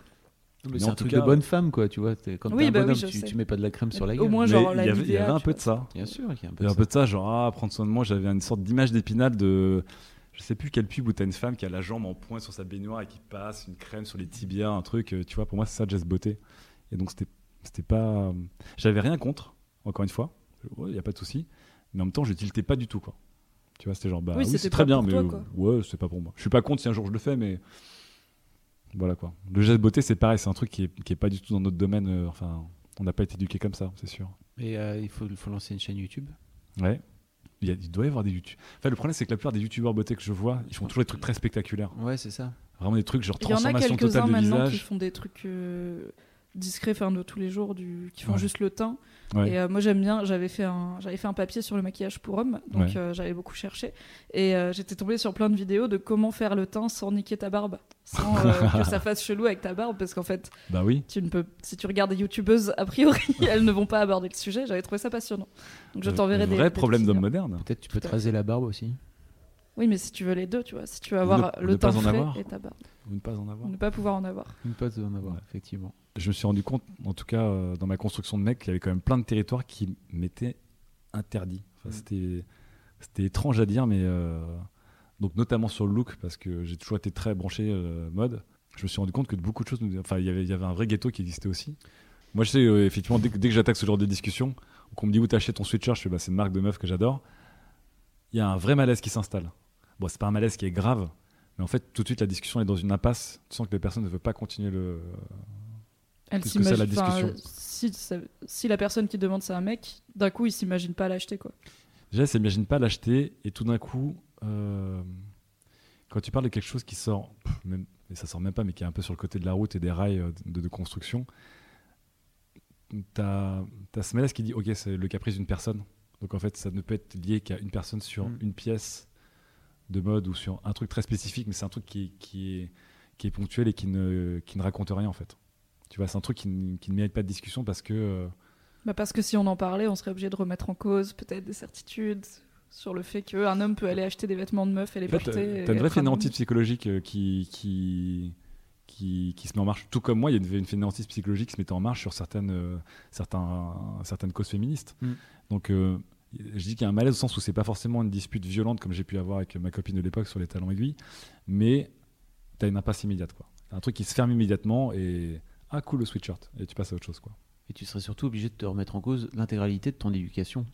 Mais Mais c'est en un tout truc cas- de bonne femme, quoi, tu vois. Quand Oui, t'es un bah bonhomme, tu, tu mets pas de la crème sur la Au gueule. moins, Mais genre il y avait, y un peu de ça. Bien sûr qu'il y a un Il peu y a un peu de ça, genre, ah, prendre soin de moi, j'avais une sorte d'image d'épinal de. Je sais plus quel pub où t'as une femme qui a la jambe en point sur sa baignoire et qui passe une crème sur les tibias, un truc, euh, tu vois, pour moi, c'est ça, Jess Beauté. Et donc, c'était c'était pas. J'avais rien contre, encore une fois, il n'y a pas de souci, mais en même temps, je tiltais pas du tout, quoi. Tu vois, c'était genre, bah Oui, c'est très bien, mais toi, euh, ouais, c'est pas pour moi. Je suis pas contre si un jour je le fais, mais. Voilà quoi. Le geste beauté, c'est pareil, c'est un truc qui est, qui est pas du tout dans notre domaine. euh, enfin, on n'a pas été éduqué comme ça, c'est sûr. Et euh, il faut, il faut lancer une chaîne YouTube. Ouais. Il, y a- il doit y avoir des YouTube. Enfin, le problème, c'est que la plupart des youtubeurs beauté que je vois, ils font toujours des trucs très spectaculaires. Ouais, c'est ça. Vraiment des trucs genre Il y en a transformation quelques-uns totale de maintenant qui visage. font des trucs euh, discrets, enfin de tous les jours, du... qui font Ouais. juste le teint. Ouais. Et euh, moi j'aime bien, j'avais fait, un... j'avais fait un papier sur le maquillage pour hommes, donc Ouais. euh, j'avais beaucoup cherché. Et euh, j'étais tombée sur plein de vidéos de comment faire le teint sans niquer ta barbe, sans euh, que ça fasse chelou avec ta barbe, parce qu'en fait, Bah oui. tu ne peux, si tu regardes des youtubeuses, a priori, elles ne vont pas aborder le sujet. J'avais trouvé ça passionnant. Donc je t'enverrai des. Vrai des problème d'homme moderne. Peut-être tu peux te raser la barbe aussi. Oui, mais si tu veux les deux, tu vois, si tu veux avoir ne- le ne pas en frais avoir. et ta barbe, Ou ne pas en avoir. ne pas pouvoir en avoir. Une pote en avoir, Ouais. effectivement. Je me suis rendu compte, en tout cas euh, dans ma construction de mec, qu'il y avait quand même plein de territoires qui m'étaient interdits. Enfin, Mm. C'était c'était étrange à dire, mais euh, donc notamment sur le look, parce que j'ai toujours été très branché euh, mode. Je me suis rendu compte que de beaucoup de choses, nous- enfin il y avait- il y avait un vrai ghetto qui existait aussi. Moi, je sais euh, effectivement dès, que- dès que j'attaque ce genre de discussion, qu'on me dit où t'as acheté ton sweatshirt, je fais bah, c'est une marque de meuf que j'adore. Il y a un vrai malaise qui s'installe. Bon, c'est pas un malaise qui est grave, mais en fait tout de suite la discussion est dans une impasse. Tu sens que les personnes ne veulent pas continuer le, Elle la s'imagine- enfin, discussion. euh, si, la personne qui demande c'est un mec, d'un coup, il s'imagine pas l'acheter quoi. Déjà, elle s'imagine pas l'acheter et tout d'un coup, euh, quand tu parles de quelque chose qui sort, pff, même, et ça sort même pas, mais qui est un peu sur le côté de la route et des rails euh, de, de construction, t'as as ce malaise qui dit ok, c'est le caprice d'une personne. Donc en fait, ça ne peut être lié qu'à une personne sur Mm. une pièce de mode ou sur un truc très spécifique, mais c'est un truc qui, est- qui, est, qui est ponctuel et qui ne, qui ne raconte rien en fait. Tu vois, c'est un truc qui, ne- qui ne mérite pas de discussion parce que euh, Bah parce que si on en parlait, on serait obligé de remettre en cause peut-être des certitudes sur le fait qu'un homme peut aller acheter des vêtements de meuf et les En fait, porter. euh, t'as une vraie fainéantise psychologique euh, qui, qui, qui, qui se met en marche. Tout comme moi, il y a une, fainéantise psychologique qui se mettait en marche sur certaines, euh, certains, certaines causes féministes. Mm. Donc, euh, je dis qu'il y a un malaise au sens où c'est pas forcément une dispute violente comme j'ai pu avoir avec ma copine de l'époque sur les talons aiguilles, mais t'as une impasse immédiate. quoi. Un truc qui se ferme immédiatement et ah cool le sweatshirt et tu passes à autre chose. quoi. Et tu serais surtout obligé de te remettre en cause l'intégralité de ton éducation.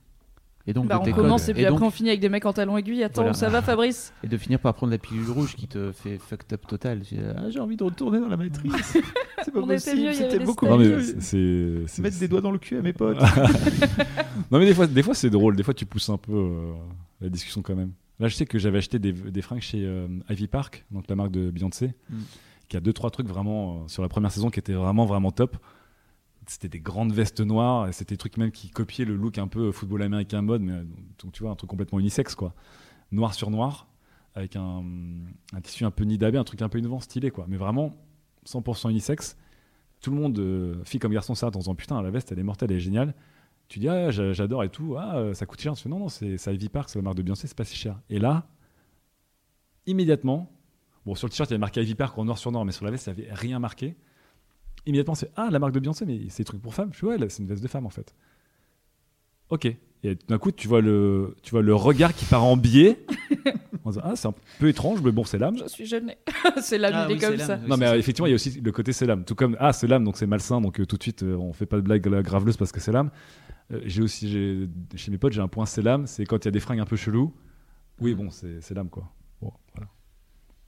Et donc Bah, on commence et puis et, après donc- on finit avec des mecs en talons aiguilles. Attends, Voilà. ça va Fabrice? Et de finir par prendre la pilule rouge qui te fait fucked up total. J'ai ah, j'ai envie de retourner dans la matrice. C'est pas On possible, c'était beaucoup mieux. c'est- Mettre des doigts dans le cul à mes potes. non mais des fois, des fois c'est drôle, des fois tu pousses un peu euh, la discussion quand même. Là je sais que j'avais acheté des, des fringues chez euh, Ivy Park, donc la marque de Beyoncé, Mm. qui a deux trois trucs vraiment euh, sur la première saison qui étaient vraiment vraiment top. C'était des grandes vestes noires et c'était des trucs même qui copiaient le look un peu football américain mode, mais euh, tu vois un truc complètement unisexe quoi, noir sur noir avec un, un tissu un peu nidabé, un truc un peu innovant, stylé quoi, mais vraiment 100% unisexe. Tout le monde, euh, fille comme garçon, ça en disant putain la veste elle est mortelle, elle est géniale tu dis ah, j'a- j'adore et tout, ah, euh, ça coûte cher. Tu fais non, non, c'est c'est Ivy Park, c'est la marque de Beyoncé, c'est pas si cher. Et là, immédiatement, bon, sur le t-shirt, il y avait marqué Ivy Park en noir sur noir, mais sur la veste, il n'y avait rien marqué. Immédiatement, c'est ah, la marque de Beyoncé, mais c'est des trucs pour femmes. Je fais ouais, là, c'est une veste de femme en fait. Ok. Et d'un coup, tu vois, le, tu vois le regard qui part en biais. en disant, ah, c'est un peu étrange, mais bon, c'est l'âme. Je suis gênée. c'est l'âme, Ah il est comme ça. Non, mais euh, effectivement, il y a aussi le côté c'est l'âme. Tout comme, ah, c'est l'âme, donc c'est malsain, donc euh, tout de suite, euh, on fait pas de blague graveleuse parce que c'est l'âme. Euh, j'ai aussi, chez mes potes, j'ai un point c'est l'âme, c'est quand il y a des fringues un peu chelous. Oui, bon, c'est c'est l'âme, quoi. Bon, voilà.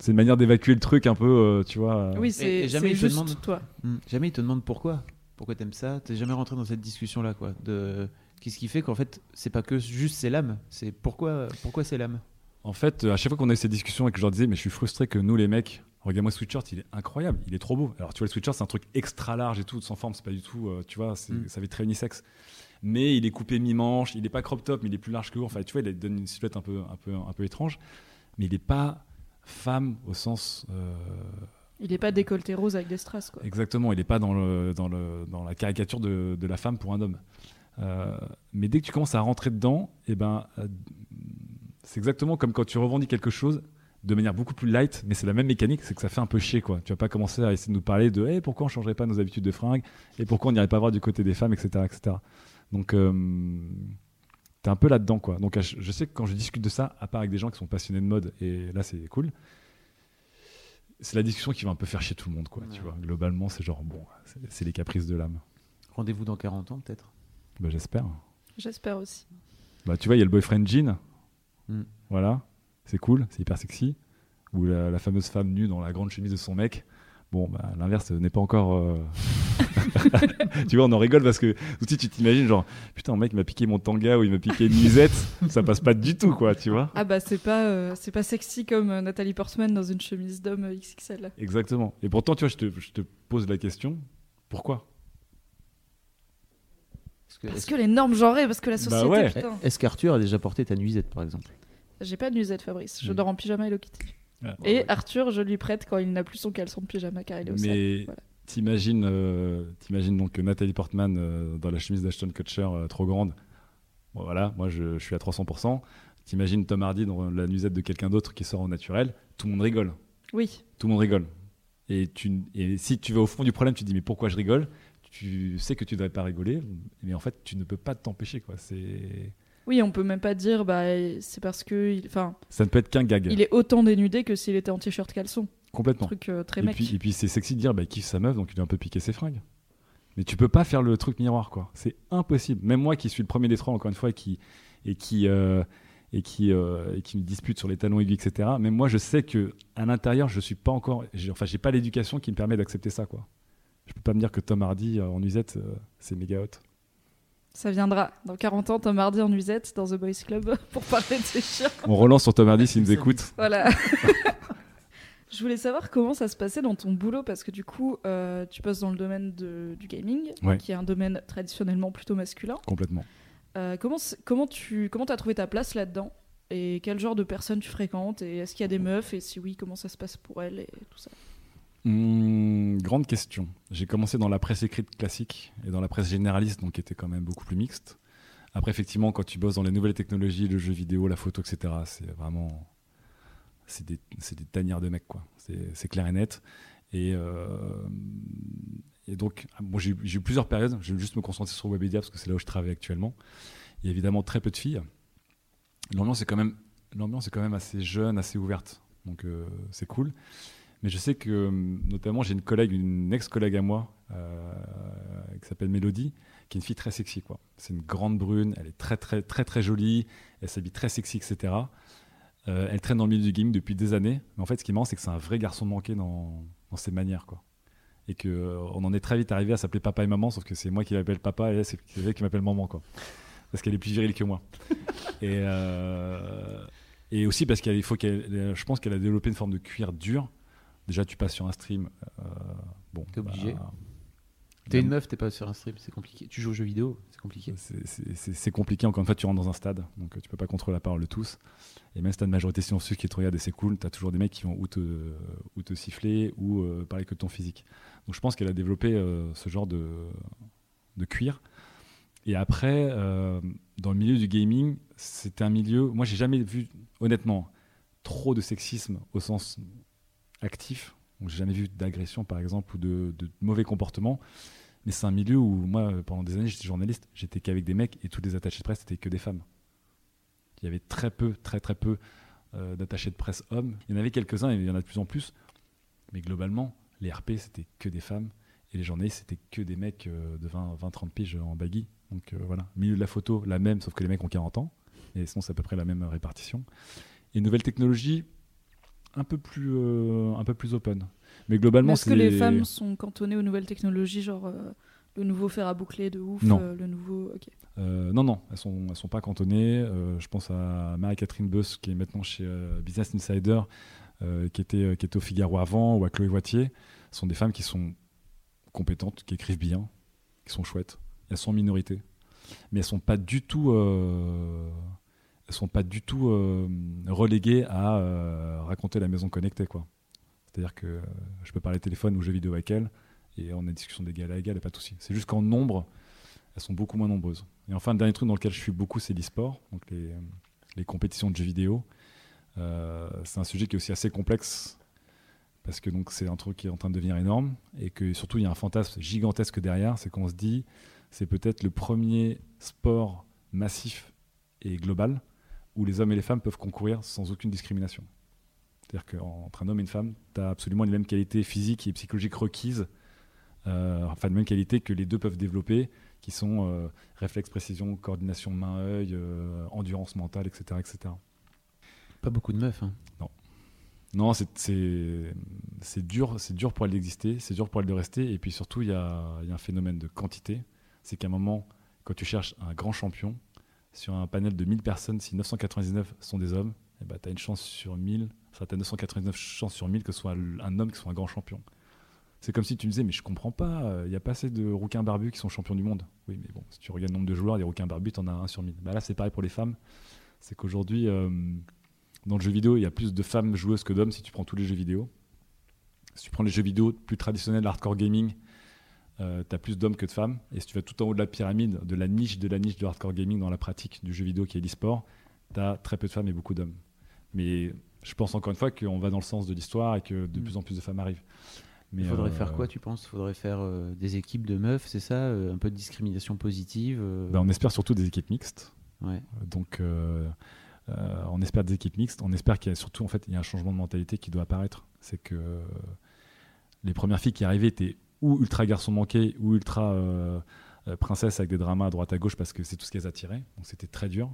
C'est une manière d'évacuer le truc un peu, euh, tu vois. euh, Oui, c'est jamais il juste demande- toi. Hmm. Jamais ils te demandent pourquoi. Pourquoi t'aimes ça? T'es jamais rentré dans cette discussion là quoi. De qu'est-ce qui fait qu'en fait c'est pas que juste c'est l'âme, c'est pourquoi pourquoi c'est l'âme? En fait, euh, à chaque fois qu'on a eu ces discussions et que je leur disais, mais je suis frustré que nous, les mecs, regarde-moi ce sweatshirt, il est incroyable, il est trop beau. Alors, tu vois, le sweatshirt, c'est un truc extra large et tout, sans forme, c'est pas du tout, euh, tu vois, c'est- Mm. ça fait très unisexe. Mais il est coupé mi-manche, il est pas crop top, mais il est plus large que haut. Enfin, tu vois, il donne une silhouette un peu, un peu, un peu étrange. Mais il est pas femme au sens. euh, Il est pas décolleté rose avec des strass quoi. Exactement, il n'est pas dans, le, dans, le, dans la caricature de, de la femme pour un homme. Euh, mais dès que tu commences à rentrer dedans, eh ben, euh, c'est exactement comme quand tu revendiques quelque chose, de manière beaucoup plus light, mais c'est la même mécanique, c'est que ça fait un peu chier, quoi. Tu vas pas commencer à essayer de nous parler de Eh, pourquoi on changerait pas nos habitudes de fringues et pourquoi on n'irait pas voir du côté des femmes, etc., etc. Donc, t'es un peu là-dedans, quoi. Donc, je sais que quand je discute de ça, à part avec des gens qui sont passionnés de mode, et là, c'est cool. C'est la discussion qui va un peu faire chier tout le monde, quoi. Tu vois, globalement, c'est genre bon, c'est- c'est les caprices de l'âme. Rendez-vous dans 40 ans, peut-être? Bah, j'espère. J'espère aussi. Bah, tu vois, il y a le boyfriend jean. Mm. Voilà. C'est cool, c'est hyper sexy. Ou la, la fameuse femme nue dans la grande chemise de son mec. Bon, bah, l'inverse n'est pas encore. euh, tu vois, on en rigole parce que aussi tu t'imagines, genre, putain, un mec m'a piqué mon tanga ou il m'a piqué une nuisette. ça passe pas du tout, quoi, tu vois. Ah bah c'est pas, euh, c'est pas sexy comme euh, Nathalie Portman dans une chemise d'homme XXL. Exactement. Et pourtant, tu vois, je te, je te pose la question pourquoi? Est-ce que- Parce est-ce- que les normes genrées, parce que la Bah société, ouais. putain. Est-ce qu'Arthur a déjà porté ta nuisette, par exemple? J'ai pas de nuisette, Fabrice. Je dors en pyjama Hello Kitty. Ah, Et Arthur, je lui prête quand il n'a plus son caleçon de pyjama car il est au. Mais Voilà. t'imagines, euh, t'imagines donc Nathalie Portman euh, dans la chemise d'Ashton Kutcher euh, trop grande. Bon, voilà, moi je, je suis à 300%. T'imagines Tom Hardy dans la nuisette de quelqu'un d'autre qui sort au naturel. Tout le monde rigole. Oui. Tout le monde rigole. Et, tu, et si tu vas au fond du problème, tu te dis mais pourquoi je rigole? Tu sais que tu devrais pas rigoler, mais en fait tu ne peux pas t'empêcher quoi. C'est Oui, on peut même pas dire, bah, c'est parce que, il- enfin, ça ne peut être qu'un gag. il est autant dénudé que s'il était en t-shirt caleçon. Complètement. Truc euh, très Et mec. puis, et puis c'est sexy de dire bah, il kiffe sa meuf donc il a un peu piqué ses fringues. Mais tu peux pas faire le truc miroir quoi. C'est impossible. Même moi qui suis le premier des trois encore une fois et qui et qui euh, et qui euh, et qui me dispute sur les talons aigus etc. Même moi je sais que à l'intérieur je suis pas encore enfin j'ai pas l'éducation qui me permet d'accepter ça quoi. Je peux pas me dire que Tom Hardy en nuisette euh, c'est méga hot. Ça viendra. Dans 40 ans, Tom Hardy en nuisette dans The Boys Club pour parler de ses chiens. On relance sur Tom Hardy s'il nous écoute. Voilà. Je voulais savoir comment ça se passait dans ton boulot parce que du coup, euh, tu passes dans le domaine de- du gaming, Ouais. qui est un domaine traditionnellement plutôt masculin. Complètement. Euh, comment comment tu comment as trouvé ta place là-dedans? Et quel genre de personnes tu fréquentes? Et est-ce qu'il y a des meufs? Et si oui, comment ça se passe pour elles? Et tout ça. Hmm, grande question. J'ai commencé dans la presse écrite classique et dans la presse généraliste, donc qui était quand même beaucoup plus mixte. Après, effectivement, quand tu bosses dans les nouvelles technologies, le jeu vidéo, la photo, etc., c'est vraiment. C'est des, des tanières de mecs, quoi. C'est clair et net. Et, euh, et donc, bon, j'ai eu- plusieurs périodes. Je vais juste me concentrer sur Webedia parce que c'est là où je travaille actuellement. Il y a évidemment très peu de filles. L'ambiance est quand même, est quand même assez jeune, assez ouverte. Donc, euh, c'est cool. Mais je sais que, hum, notamment, j'ai une collègue, une ex-collègue à moi, euh, qui s'appelle Mélodie, qui est une fille très sexy. quoi. C'est une grande brune, elle est très, très, très, très jolie, elle s'habille très sexy, etc. Euh, elle traîne dans le milieu du gaming depuis des années. Mais en fait, ce qui est marrant, c'est que c'est un vrai garçon manqué dans, dans ses manières. quoi. Et qu'on on en est très vite arrivé à s'appeler papa et maman, sauf que c'est moi qui l'appelle papa et elle, c'est elle qui m'appelle maman. Quoi. Parce qu'elle est plus virile que moi. et, euh, et aussi parce qu'il faut qu'elle, je pense qu'elle a développé une forme de cuir dur. Déjà, tu passes sur un stream. euh, bon, T'es obligé. bah, T'es une meuf, t'es pas sur un stream, c'est compliqué. Tu joues aux jeux vidéo, c'est compliqué. c'est- compliqué. Encore une fois, tu rentres dans un stade, donc euh, tu peux pas contrôler la parole de tous. Et même si tu as une majorité silencieuse qui te regarde et c'est cool, tu as toujours des mecs qui vont ou te, ou te siffler ou euh, parler que de ton physique. Donc je pense qu'elle a développé euh, ce genre de, de cuir. Et après, dans le milieu du gaming, c'était un milieu. Moi, j'ai jamais vu, honnêtement, trop de sexisme au sens actif. Donc, j'ai jamais vu d'agression, par exemple, ou de, mauvais comportements. Mais c'est un milieu où, moi, pendant des années, j'étais journaliste, j'étais qu'avec des mecs et tous les attachés de presse, c'était que des femmes. Il y avait très peu, très très peu euh, d'attachés de presse hommes. Il y en avait quelques-uns il y en a de plus en plus. Mais globalement, les RP, c'était que des femmes. Et les journalistes, c'était que des mecs euh, de 20-30 piges en baggy. Donc euh, voilà, milieu de la photo, la même, sauf que les mecs ont 40 ans. Et sinon, c'est à peu près la même répartition. Et nouvelle technologie, un peu plus, euh, un peu plus open. Mais globalement, Est-ce que les femmes sont cantonnées aux nouvelles technologies, genre euh, le nouveau fer à boucler de ouf, Non. euh, le nouveau. Euh, non, non, elles sont, elles sont pas cantonnées. Euh, je pense à Marie-Catherine Beuss, qui est maintenant chez Business Insider, qui, était, qui était au Figaro avant, ou à Chloé Voitier. Ce sont des femmes qui sont compétentes, qui écrivent bien, qui sont chouettes. Elles sont en minorité. Mais elles sont pas du tout. Elles sont pas du tout euh, reléguées à euh, raconter la maison connectée, quoi. C'est-à-dire que euh, je peux parler téléphone ou jeux vidéo avec elles, et on a discussion d'égal à égal, et pas de souci. C'est juste qu'en nombre, elles sont beaucoup moins nombreuses. Et enfin, le dernier truc dans lequel je suis beaucoup, c'est l'e-sport, donc les, les compétitions de jeux vidéo. Euh, c'est un sujet qui est aussi assez complexe parce que donc c'est un truc qui est en train de devenir énorme et que surtout il y a un fantasme gigantesque derrière, c'est qu'on se dit c'est peut-être le premier sport massif et global où les hommes et les femmes peuvent concourir sans aucune discrimination. C'est-à-dire qu'entre un homme et une femme, tu as absolument les mêmes qualités physiques et psychologiques requises, euh, enfin les mêmes qualités que les deux peuvent développer, qui sont euh, réflexe, précision, coordination main-œil, euh, endurance mentale, etc., etc. Pas beaucoup de meufs. Hein. Non, c'est- c'est dur, c'est dur pour elle d'exister, c'est dur pour elle de rester. Et puis surtout, il y a, il y a un phénomène de quantité. C'est qu'à un moment, quand tu cherches un grand champion, sur un panel de 1000 personnes, si 999 sont des hommes, eh ben, tu as une chance sur 1000, enfin, tu as 999 chances sur 1000 que ce soit un homme qui soit un grand champion. C'est comme si tu me disais, mais je comprends pas, il n'y a pas assez de rouquins barbus qui sont champions du monde. Oui, mais bon, si tu regardes le nombre de joueurs, des rouquins barbus, tu en as un sur 1000. Bah là, c'est pareil pour les femmes. C'est qu'aujourd'hui, euh, dans le jeu vidéo, il y a plus de femmes joueuses que d'hommes si tu prends tous les jeux vidéo. Si tu prends les jeux vidéo plus traditionnels, hardcore gaming, tu as plus d'hommes que de femmes. Et si tu vas tout en haut de la pyramide, de la niche de la niche de hardcore gaming dans la pratique du jeu vidéo qui est l'e-sport, tu as très peu de femmes et beaucoup d'hommes. Mais je pense encore une fois qu'on va dans le sens de l'histoire et que de Mm. plus en plus de femmes arrivent. Mais Il faudrait euh, faire quoi, tu penses? Il faudrait faire euh, des équipes de meufs, c'est ça? Euh, Un peu de discrimination positive euh, ben, On espère surtout des équipes mixtes. ouais. Donc, euh, euh, on espère des équipes mixtes. On espère qu'il y a surtout en fait, il y a un changement de mentalité qui doit apparaître. C'est que euh, les premières filles qui arrivaient étaient ou ultra garçons manqués ou ultra euh, euh, princesses avec des dramas à droite à gauche parce que c'est tout ce qu'elles attiraient. Donc, c'était très dur.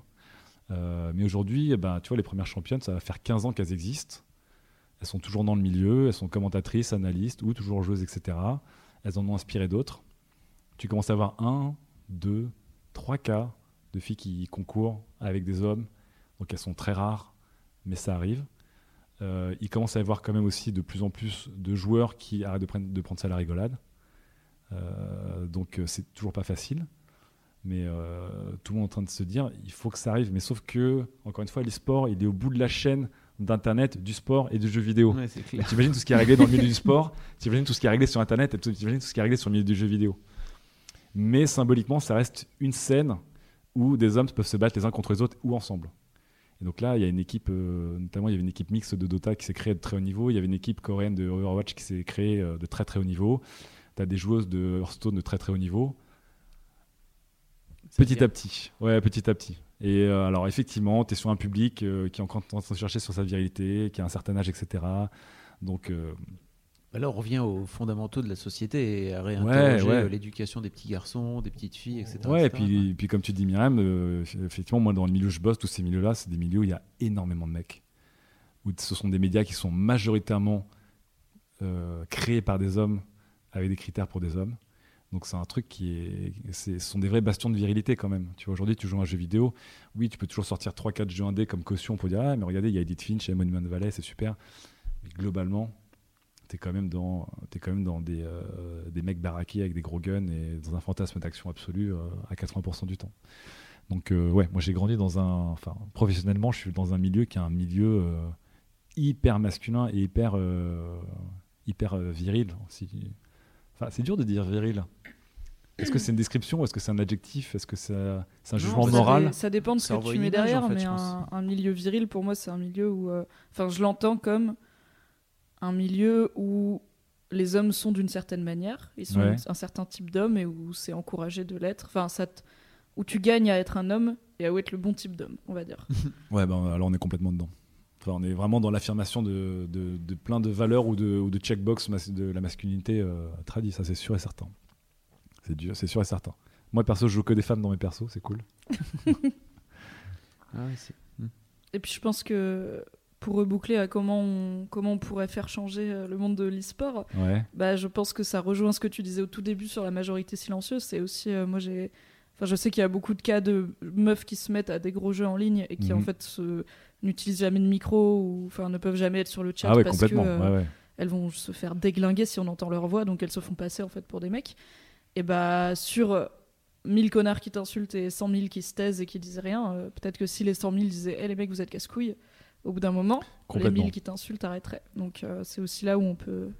Euh, mais aujourd'hui, ben, tu vois, les premières championnes, ça va faire 15 ans qu'elles existent. Elles sont toujours dans le milieu, elles sont commentatrices, analystes ou toujours joueuses, etc. Elles en ont inspiré d'autres. Tu commences à avoir un, deux, trois cas de filles qui concourent avec des hommes. Donc elles sont très rares, mais ça arrive. Euh, il commence à y avoir quand même aussi de plus en plus de joueurs qui arrêtent de prendre, de prendre ça à la rigolade. Euh, donc euh, c'est toujours pas facile. Mais euh, tout le monde est en train de se dire, il faut que ça arrive. Mais sauf que, encore une fois, l'e-sport, il est au bout de la chaîne d'Internet, du sport et du jeu vidéo. Ouais. T'imagines tout ce qui est réglé dans le milieu du sport, t'imagines tout ce qui est réglé sur Internet, et t'imagines tout ce qui est réglé sur le milieu du jeu vidéo? Mais symboliquement, ça reste une scène où des hommes peuvent se battre les uns contre les autres ou ensemble. Et donc là, il y a une équipe, euh, notamment il y avait une équipe mixte de Dota qui s'est créée de très haut niveau, il y avait une équipe coréenne de Overwatch qui s'est créée euh, de très très haut niveau, tu as des joueuses de Hearthstone de très très haut niveau. Petit à petit, ouais, petit à petit. Et euh, alors effectivement, tu es sur un public qui est encore en train de chercher sur sa virilité, qui a un certain âge, etc. Donc là, on revient aux fondamentaux de la société et à réinterroger Ouais, ouais. euh, l'éducation des petits garçons, des petites filles, etc. Ouais, et puis, puis comme tu dis, Myriam, euh, effectivement, moi, dans le milieu où je bosse, tous ces milieux-là, c'est des milieux où il y a énormément de mecs. Où ce sont des médias qui sont majoritairement euh, créés par des hommes avec des critères pour des hommes. Donc c'est un truc qui est, ce sont des vrais bastions de virilité quand même. Tu vois, aujourd'hui, tu joues à un jeu vidéo, oui, tu peux toujours sortir 3-4 jeux indés comme caution pour dire ah mais regardez, il y a Edith Finch, il y a Monument Valley, c'est super. Mais globalement, t'es quand même dans, es quand même dans des, euh, des mecs baraqués avec des gros guns et dans un fantasme d'action absolue euh, à 80% du temps. Donc euh, ouais, moi j'ai grandi dans un, enfin professionnellement, je suis dans un milieu qui est un milieu euh, hyper masculin et hyper euh, hyper euh, viril. Enfin, c'est dur de dire viril. Est-ce que c'est une description Est-ce que c'est un adjectif? Est-ce que c'est un Non, jugement Ça moral? Ça dépend de ce que tu mets image, derrière, en fait, mais un, un milieu viril, pour moi, c'est un milieu où. euh, Enfin, je l'entends comme un milieu où les hommes sont d'une certaine manière, ils sont Ouais. un certain type d'homme et où c'est encouragé de l'être. Enfin, ça te- où tu gagnes à être un homme et à être le bon type d'homme, on va dire. Ouais, ben, alors on est complètement dedans. Enfin, on est vraiment dans l'affirmation de, de, de plein de valeurs ou de, ou de checkbox de la masculinité euh, tradie, ça c'est sûr et certain. C'est dur, c'est sûr et certain. Moi perso, je joue que des femmes dans mes persos, c'est cool. Ah ouais, c'est- Et puis je pense que pour reboucler à comment on, comment on pourrait faire changer euh, le monde de l'e-sport, Ouais. bah, je pense que ça rejoint ce que tu disais au tout début sur la majorité silencieuse. C'est aussi, euh, moi j'ai. Enfin, je sais qu'il y a beaucoup de cas de meufs qui se mettent à des gros jeux en ligne et qui en Mhm. fait se- n'utilisent jamais de micro ou enfin ne peuvent jamais être sur le chat Ah ouais, parce que euh, ouais, ouais. elles vont se faire déglinguer si on entend leur voix, donc elles se font passer en fait pour des mecs. Et bah sur euh, 1000 connards qui t'insultent et 100 000 qui se taisent et qui disent rien, euh, peut-être que si les 100 000 disaient Eh les mecs vous êtes casse-couilles, au bout d'un moment, les. 1000 qui t'insultent arrêteraient. Donc euh, c'est aussi là où on peut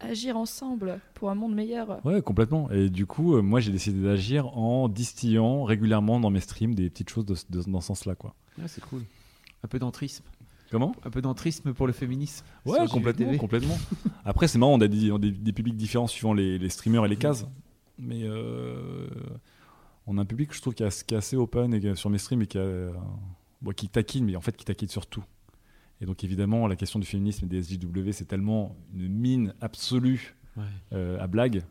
agir ensemble pour un monde meilleur. Ouais, complètement. Et du coup, euh, moi j'ai décidé d'agir en distillant régulièrement dans mes streams des petites choses de- de- dans ce sens-là. Quoi. ah, c'est cool. Un peu d'entrisme. Comment? Un peu d'entrisme pour le féminisme. Ouais, complètement, complètement. Après, c'est marrant, on a des, on a des, des publics différents suivant les, les streamers et les cases. Mais euh, on a un public, je trouve, qui est, assez- open et sur mes streams et qui, a, euh, bon, qui taquine, mais en fait qui taquine sur tout. Et donc, évidemment, la question du féminisme et des SJW, c'est tellement une mine absolue Ouais. euh, à blague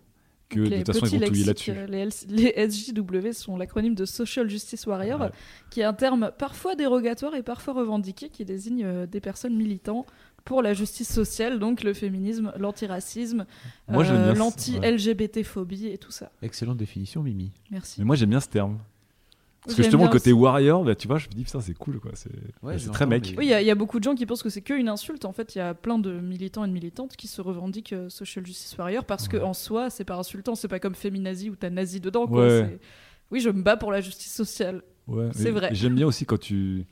que de toute façon, ils vont lexiques, là-dessus. euh, Les, SJW sont l'acronyme de Social Justice Warrior, Ouais. qui est un terme parfois dérogatoire et parfois revendiqué qui désigne euh, des personnes militant pour la justice sociale, donc le féminisme, l'antiracisme, euh, l'anti-LGBT-phobie et tout ça. Excellente définition, Mimi. Merci. Mais moi, j'aime bien ce terme. Parce que justement, le côté aussi. warrior, bah, tu vois, je me dis, putain, c'est cool, quoi. C'est Ouais, très mec. mais- Oui, il y, a- il y a beaucoup de gens qui pensent que c'est qu'une insulte. En fait, il y a plein de militants et de militantes qui se revendiquent euh, Social Justice Warrior parce que en soi, c'est pas insultant. C'est pas comme féminazi où t'as nazi dedans. Quoi. Ouais. C'est- Oui, je me bats pour la justice sociale. Ouais, C'est vrai. J'aime bien aussi quand tu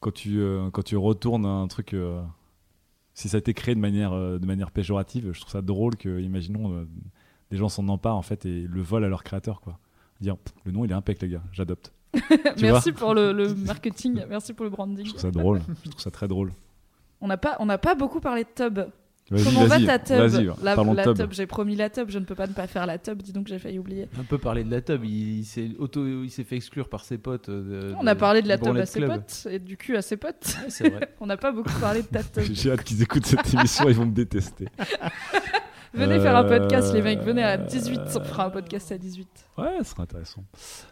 quand tu euh, quand tu retournes un truc euh, si ça a été créé de manière euh, de manière péjorative, je trouve ça drôle que imaginons euh, des gens s'en emparent en fait et le volent à leur créateur quoi. Dire le nom il est impec les gars, j'adopte. Merci pour le, le marketing. Merci pour le branding. Je trouve ça drôle, je trouve ça très drôle. On n'a pas, on n'a pas beaucoup parlé de tub. Comment va ta tub La, parlons de la tub. tub, j'ai promis la tub. Je ne peux pas ne pas faire la tub. Dis donc, j'ai failli oublier. Un peu parler de la tub, il, il s'est auto, il s'est fait exclure par ses potes. euh, de- On a parlé de la tub à ses Club. potes et du cul à ses potes. Ouais, c'est vrai. On n'a pas beaucoup parlé de ta tub. J'ai hâte qu'ils écoutent cette émission, ils vont me détester. Venez faire un Euh, podcast, les mecs. Venez à 18. On fera un podcast à 18. Ouais, ce serait intéressant.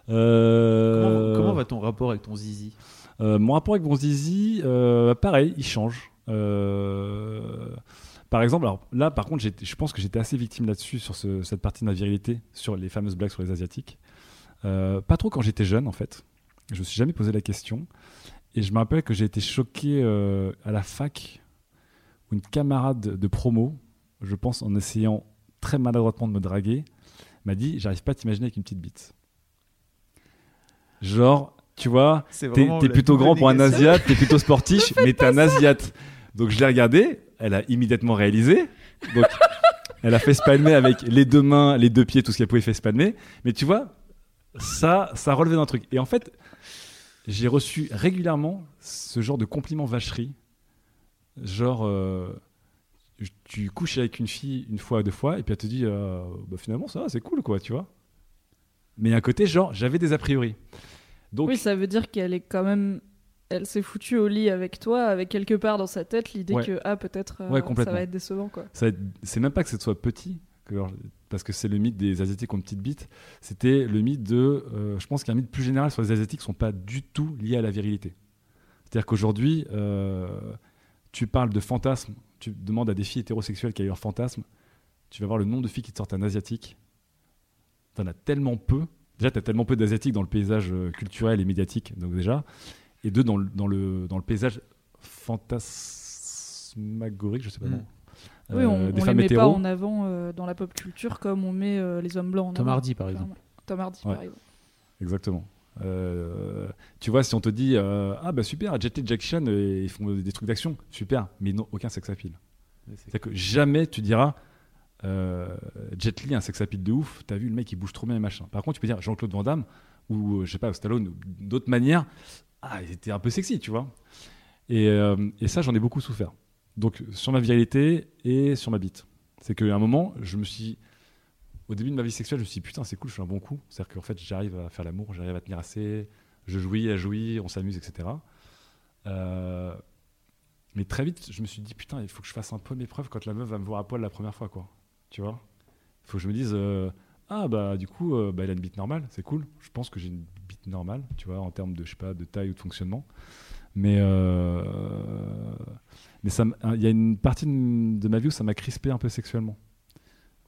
Euh, Comment, comment va ton rapport avec ton zizi? Euh, mon rapport avec mon zizi, euh, pareil, il change. Euh, par exemple, alors là, par contre, je pense que j'étais assez victime là-dessus, sur ce- cette partie de ma virilité, sur les fameuses blagues sur les Asiatiques. Euh, pas trop quand j'étais jeune, en fait. Je me suis jamais posé la question. Et je me rappelle que j'ai été choqué euh, à la fac, où une camarade de promo, je pense en essayant très maladroitement de me draguer, m'a dit J'arrive pas à t'imaginer avec une petite bite. Genre, tu vois, T'es la plutôt grand pour un. Asiate, t'es plutôt sportif, mais t'es un Asiate. Donc je l'ai regardé, elle a immédiatement réalisé. Donc elle a fait spalmer avec les deux mains, les deux pieds, tout ce qu'elle pouvait faire spalmer. Mais tu vois, ça, ça relevait d'un truc. Et en fait, j'ai reçu régulièrement ce genre de compliments vacherie. Genre, euh, tu couches avec une fille une fois, deux fois, et puis elle te dit, euh, bah, finalement, ça va, c'est cool, quoi, tu vois. Mais à côté, genre, j'avais des a priori. Donc, Oui, ça veut dire qu'elle est quand même. Elle s'est foutue au lit avec toi, avec quelque part dans sa tête l'idée Ouais. que ah peut-être euh, Ouais, ça va être décevant quoi. Être- c'est même pas que ce soit petit, que leur- parce que c'est le mythe des Asiatiques ont petite bite. C'était le mythe de. euh, je pense qu'un mythe plus général sur les Asiatiques sont pas du tout liés à la virilité. C'est-à-dire qu'aujourd'hui, euh, tu parles de fantasmes, tu demandes à des filles hétérosexuelles quel est leur fantasme, tu vas voir le nombre de filles qui te sortent un Asiatique. T'en as tellement peu. Déjà, t'as tellement peu d'Asiatiques dans le paysage euh, culturel et médiatique, donc déjà. Et deux, dans le, dans le, dans le paysage fantasmagorique, je sais pas. Mm. non. oui, on, Euh, des on les met pas en avant euh, dans la pop culture comme on met euh, les hommes blancs en Tom avant. Hardy, par exemple. Tom Hardy Ouais. par exemple. Exactement. Euh, tu vois, si on te dit euh, Ah bah super, Jet Li et Jackie Chan, euh, ils font des trucs d'action, super, mais non, aucun sex appeal. C'est-à-dire que jamais tu diras euh, Jet Li, un sex appeal de ouf, t'as vu le mec il bouge trop bien et machin. Par contre, tu peux dire Jean-Claude Van Damme ou je sais pas, Stallone ou d'autres manières, ah, il était un peu sexy, tu vois. Et, et ça, j'en ai beaucoup souffert. Donc sur ma virilité et sur ma bite. C'est qu'à un moment, je me suis au début de ma vie sexuelle, je me suis dit putain, c'est cool, je fais un bon coup. C'est-à-dire qu'en fait, j'arrive à faire l'amour, j'arrive à tenir assez, je jouis, elle jouit, on s'amuse, etc. Euh, mais très vite, je me suis dit putain, il faut que je fasse un peu mes preuves quand la meuf va me voir à poil la première fois, quoi. Tu vois? Il faut que je me dise euh, ah bah du coup, euh, bah, elle a une bite normale, c'est cool. Je pense que j'ai une bite normale, tu vois, en termes de je sais pas de taille ou de fonctionnement. Mais euh, mais il y a une partie de ma vie où ça m'a crispé un peu sexuellement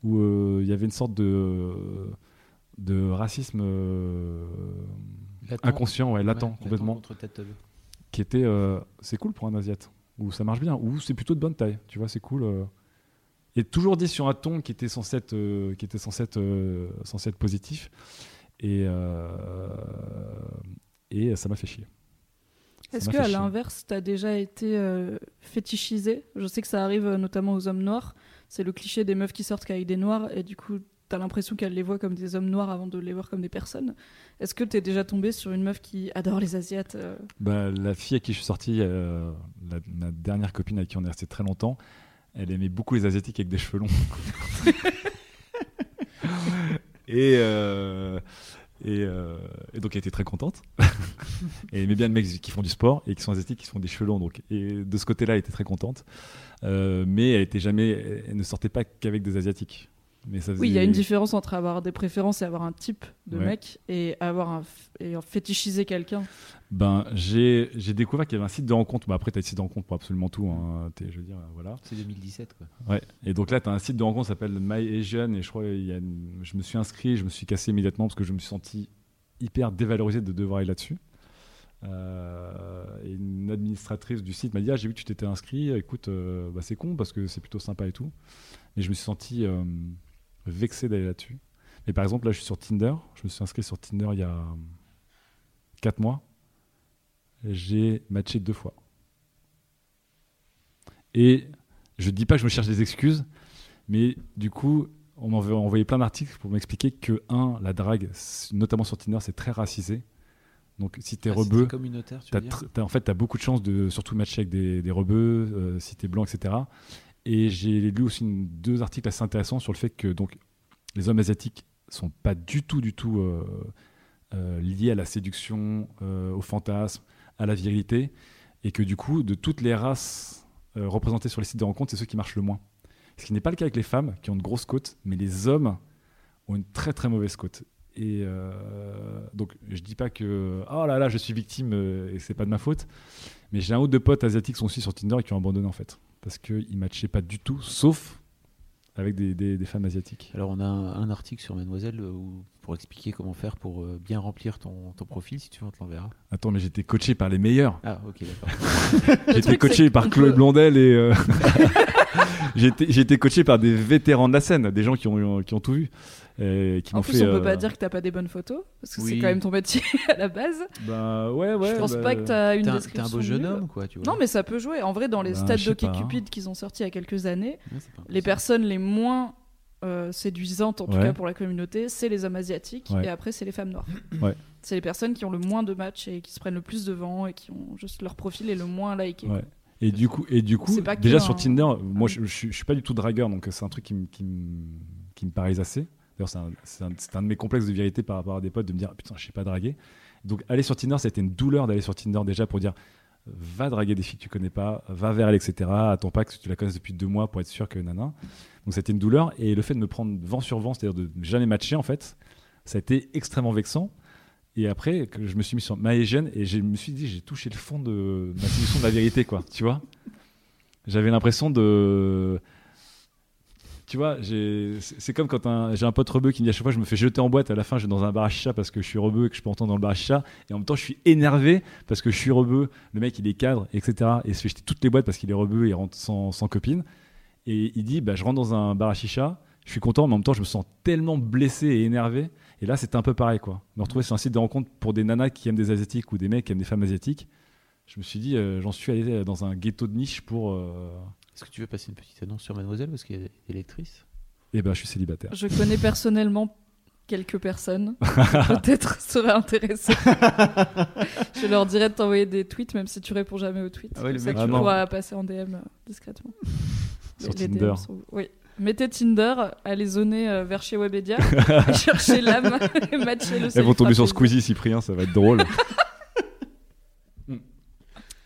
où euh, il y avait une sorte de, de racisme euh, Latent. inconscient, ouais, latent Ouais, complètement, qui était euh, c'est cool pour un asiate, où ça marche bien, ou c'est plutôt de bonne taille, tu vois, c'est cool. euh. Et toujours dit sur un ton qui était censé être, euh, qui était censé être, euh, censé être positif, et, euh, et ça m'a fait chier. Est-ce que à l'inverse, t'as déjà été euh, fétichisé? Je sais que ça arrive euh, notamment aux hommes noirs. C'est le cliché des meufs qui sortent qu'avec des noirs et du coup, t'as l'impression qu'elle les voit comme des hommes noirs avant de les voir comme des personnes. Est-ce que t'es déjà tombé sur une meuf qui adore les Asiates euh Bah, la fille à qui je suis sorti, euh, la- ma dernière copine avec qui on est resté très longtemps, elle aimait beaucoup les asiatiques avec des cheveux longs. et, euh, et, euh, et donc elle était très contente. et elle aimait bien les mecs qui font du sport et qui sont asiatiques qui font des cheveux longs. Donc, et de ce côté-là, elle était très contente. Euh, mais elle était jamais, elle ne sortait pas qu'avec des asiatiques. Mais ça Oui, il y a une différence entre avoir des préférences et avoir un type de Ouais. mec et avoir un f- et fétichiser quelqu'un. Ben, j'ai j'ai découvert qu'il y avait un site de rencontre. Bah, après, tu as des sites de rencontre pour absolument tout. hein. T'es- Je veux dire, voilà. C'est 2017 quoi. Ouais. Et donc là, tu as un site de rencontre qui s'appelle My Asian. Et je crois il y a une- je me suis inscrit, je me suis cassé immédiatement parce que je me suis senti hyper dévalorisé de devoir aller là-dessus. Euh, et une administratrice du site m'a dit Ah, j'ai vu que tu t'étais inscrit. Écoute, euh, bah, c'est con parce que c'est plutôt sympa et tout. Mais je me suis senti euh, vexé d'aller là-dessus. Mais par exemple, là, je suis sur Tinder. Je me suis inscrit sur Tinder il y a 4 mois. J'ai matché deux fois. Et je dis pas que je me cherche des excuses, mais du coup, on m'a envoyé- plein d'articles pour m'expliquer que, un, la drague, notamment sur Tinder, c'est très racisé. Donc si t'es Ah, rebeu, T'as t'as- en fait, tu as beaucoup de chances de surtout matcher avec des, des rebeux, euh, si tu es blanc, etc. Et j'ai lu aussi deux articles assez intéressants sur le fait que donc, les hommes asiatiques sont pas du tout, du tout euh, euh, liés à la séduction, euh, au fantasme, à la virilité. Et que du coup, de toutes les races représentées sur les sites de rencontres, c'est ceux qui marchent le moins. Ce qui n'est pas le cas avec les femmes, qui ont de grosses côtes, mais les hommes ont une très très mauvaise côte. Et donc, je dis pas que oh là là, je suis victime et c'est pas de ma faute. Mais j'ai un ou deux potes asiatiques qui sont aussi sur Tinder et qui ont abandonné en fait. Parce qu'ils matchaient pas du tout, sauf avec des femmes asiatiques. Alors on a un, un article sur Mademoiselle euh, où- pour expliquer comment faire pour euh, bien remplir ton, ton profil. Si tu veux, on te l'enverra. Attends, mais j'étais coaché par les meilleurs. Ah ok d'accord. J'étais coaché par Chloé peut- Blondel et. euh, j'ai été- j'ai été coaché par des vétérans de la scène, des gens qui ont, qui ont tout vu. et qui En plus, fait. on peut euh, pas dire que t'as pas des bonnes photos parce que c'est quand même ton métier à la base. Bah ouais, ouais. je pense bah, pas que t'as une T'es un, t'es description. un beau jeune nulle. homme quoi, tu vois. Non, mais ça peut jouer. En vrai, dans les Bah, pas, d'OkCupid qu'ils ont sortis il y a quelques années, Ouais, les personnes les moins euh, séduisantes, en tout Ouais. cas pour la communauté, c'est les hommes asiatiques Ouais. et après c'est les femmes noires. Ouais. C'est les personnes qui ont le moins de matchs et qui se prennent le plus de vent et qui ont juste leur profil est le moins liké. Et du coup, et du coup pas déjà un- sur Tinder, moi Ah. je, je, suis- je suis pas du tout dragueur, donc c'est un truc qui, me- qui, me- qui paralyse assez. D'ailleurs, c'est un, un- de mes complexes de vérité par rapport à des potes de me dire Ah, putain, je sais pas draguer. Donc aller sur Tinder, ça a été une douleur d'aller sur Tinder déjà pour dire va draguer des filles que tu connais pas, va vers elle, etc. Attends pas que tu la connaisses depuis deux mois pour être sûr que nana. Donc c'était une douleur et le fait de me prendre vent sur vent, c'est-à-dire de jamais matcher en fait, ça a été extrêmement vexant. Et après, que je me suis mis sur Maëgen et je me suis dit, j'ai touché le fond de ma séduction de la vérité, quoi. Tu vois J'avais l'impression de. Tu vois, c'est comme quand j'ai un pote rebeu qui me dit à chaque fois je me fais jeter en boîte, à la fin je vais dans un bar à chicha parce que je suis rebeu et que je peux entendre dans le bar à chicha, et en même temps je suis énervé parce que je suis rebeu, le mec il est cadre, etc. Et il se fait jeter toutes les boîtes parce qu'il est rebeu et il rentre sans copine. Et il dit bah, je rentre dans un bar à chicha, je suis content, mais en même temps je me sens tellement blessé et énervé. Et là c'était un peu pareil quoi. Me retrouver sur un site de rencontre pour des nanas qui aiment des asiatiques ou des mecs qui aiment des femmes asiatiques. Je me suis dit, euh, j'en suis allé dans un ghetto de niche pour. euh, Est-ce que tu veux passer une petite annonce sur Mademoiselle parce qu'elle est lectrice Eh ben, je suis célibataire. Je connais personnellement quelques personnes peut-être seraient intéressées. je leur dirais de t'envoyer des tweets, même si tu réponds jamais aux tweets. Ah ouais, ça, mec, tu pourras passer en DM euh, discrètement. Sur Les- Tinder. Sont- Oui. Mettez Tinder, allez zoner euh, vers chez Webedia, cherchez l'âme et matchez le Elles vont tomber sur. Squeezie, Cyprien, ça va être drôle.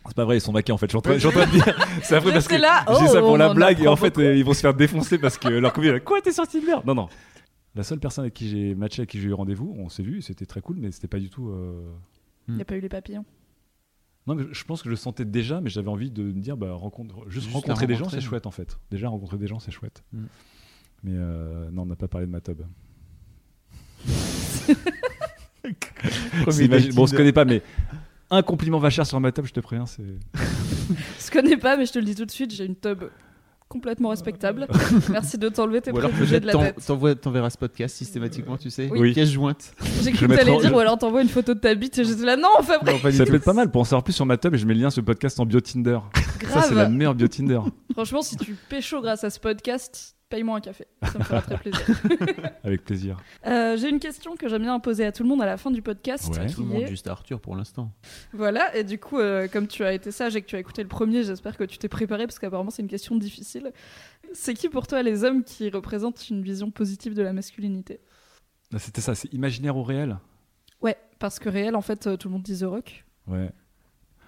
C'est pas vrai, ils sont maqués en fait. Je suis en train, de dire. C'est affreux parce que là. je dis ça Oh, pour on la blague et en fait beaucoup. ils vont se faire défoncer parce que leur copine elle, Quoi, t'es sur Tinder? Non, non. La seule personne avec qui j'ai matché, avec qui j'ai eu rendez-vous, on s'est vu, c'était très cool, mais c'était pas du tout. euh, Il n'y a pas eu les papillons. Non, mais je pense que je le sentais déjà, mais j'avais envie de me dire, bah, rencontre, juste, Juste rencontrer des gens, c'est chouette en fait. Déjà, rencontrer des gens, c'est chouette. Mm. Mais euh, non, on n'a pas parlé de ma tub. C'est imagi- bon, on se connaît pas, mais un compliment vachère sur ma tub, je te préviens, c'est. Je connais pas, mais je te le dis tout de suite, j'ai une tub complètement respectable. Merci de t'enlever tes Ou alors préjugés de la t'en- tête. t'enverras ce podcast systématiquement, tu sais. Oui. Pièce jointe. J'ai Je cru que vais t'allais en- dire, je- ou alors t'envoies une photo de ta bite et j'étais là, non, Fabrice, Non, Ça peut être pas mal pour en savoir plus sur ma tub et je mets le lien sur le podcast en bio Tinder. Ça, c'est la meilleure bio Tinder. Franchement, si tu pécho grâce à ce podcast, Paye-moi un café, ça me fera très plaisir. Avec plaisir. Euh, J'ai une question que j'aime bien poser à tout le monde à la fin du podcast. Ouais. qui Tout le monde est- juste à Arthur pour l'instant. Voilà, et du coup, euh, comme tu as été sage et que tu as écouté le premier, j'espère que tu t'es préparé parce qu'apparemment c'est une question difficile. C'est qui pour toi les hommes qui représentent une vision positive de la masculinité? Ah, C'était ça, c'est imaginaire ou réel? Ouais, parce que réel, en fait, euh, tout le monde dit The Rock. Ouais.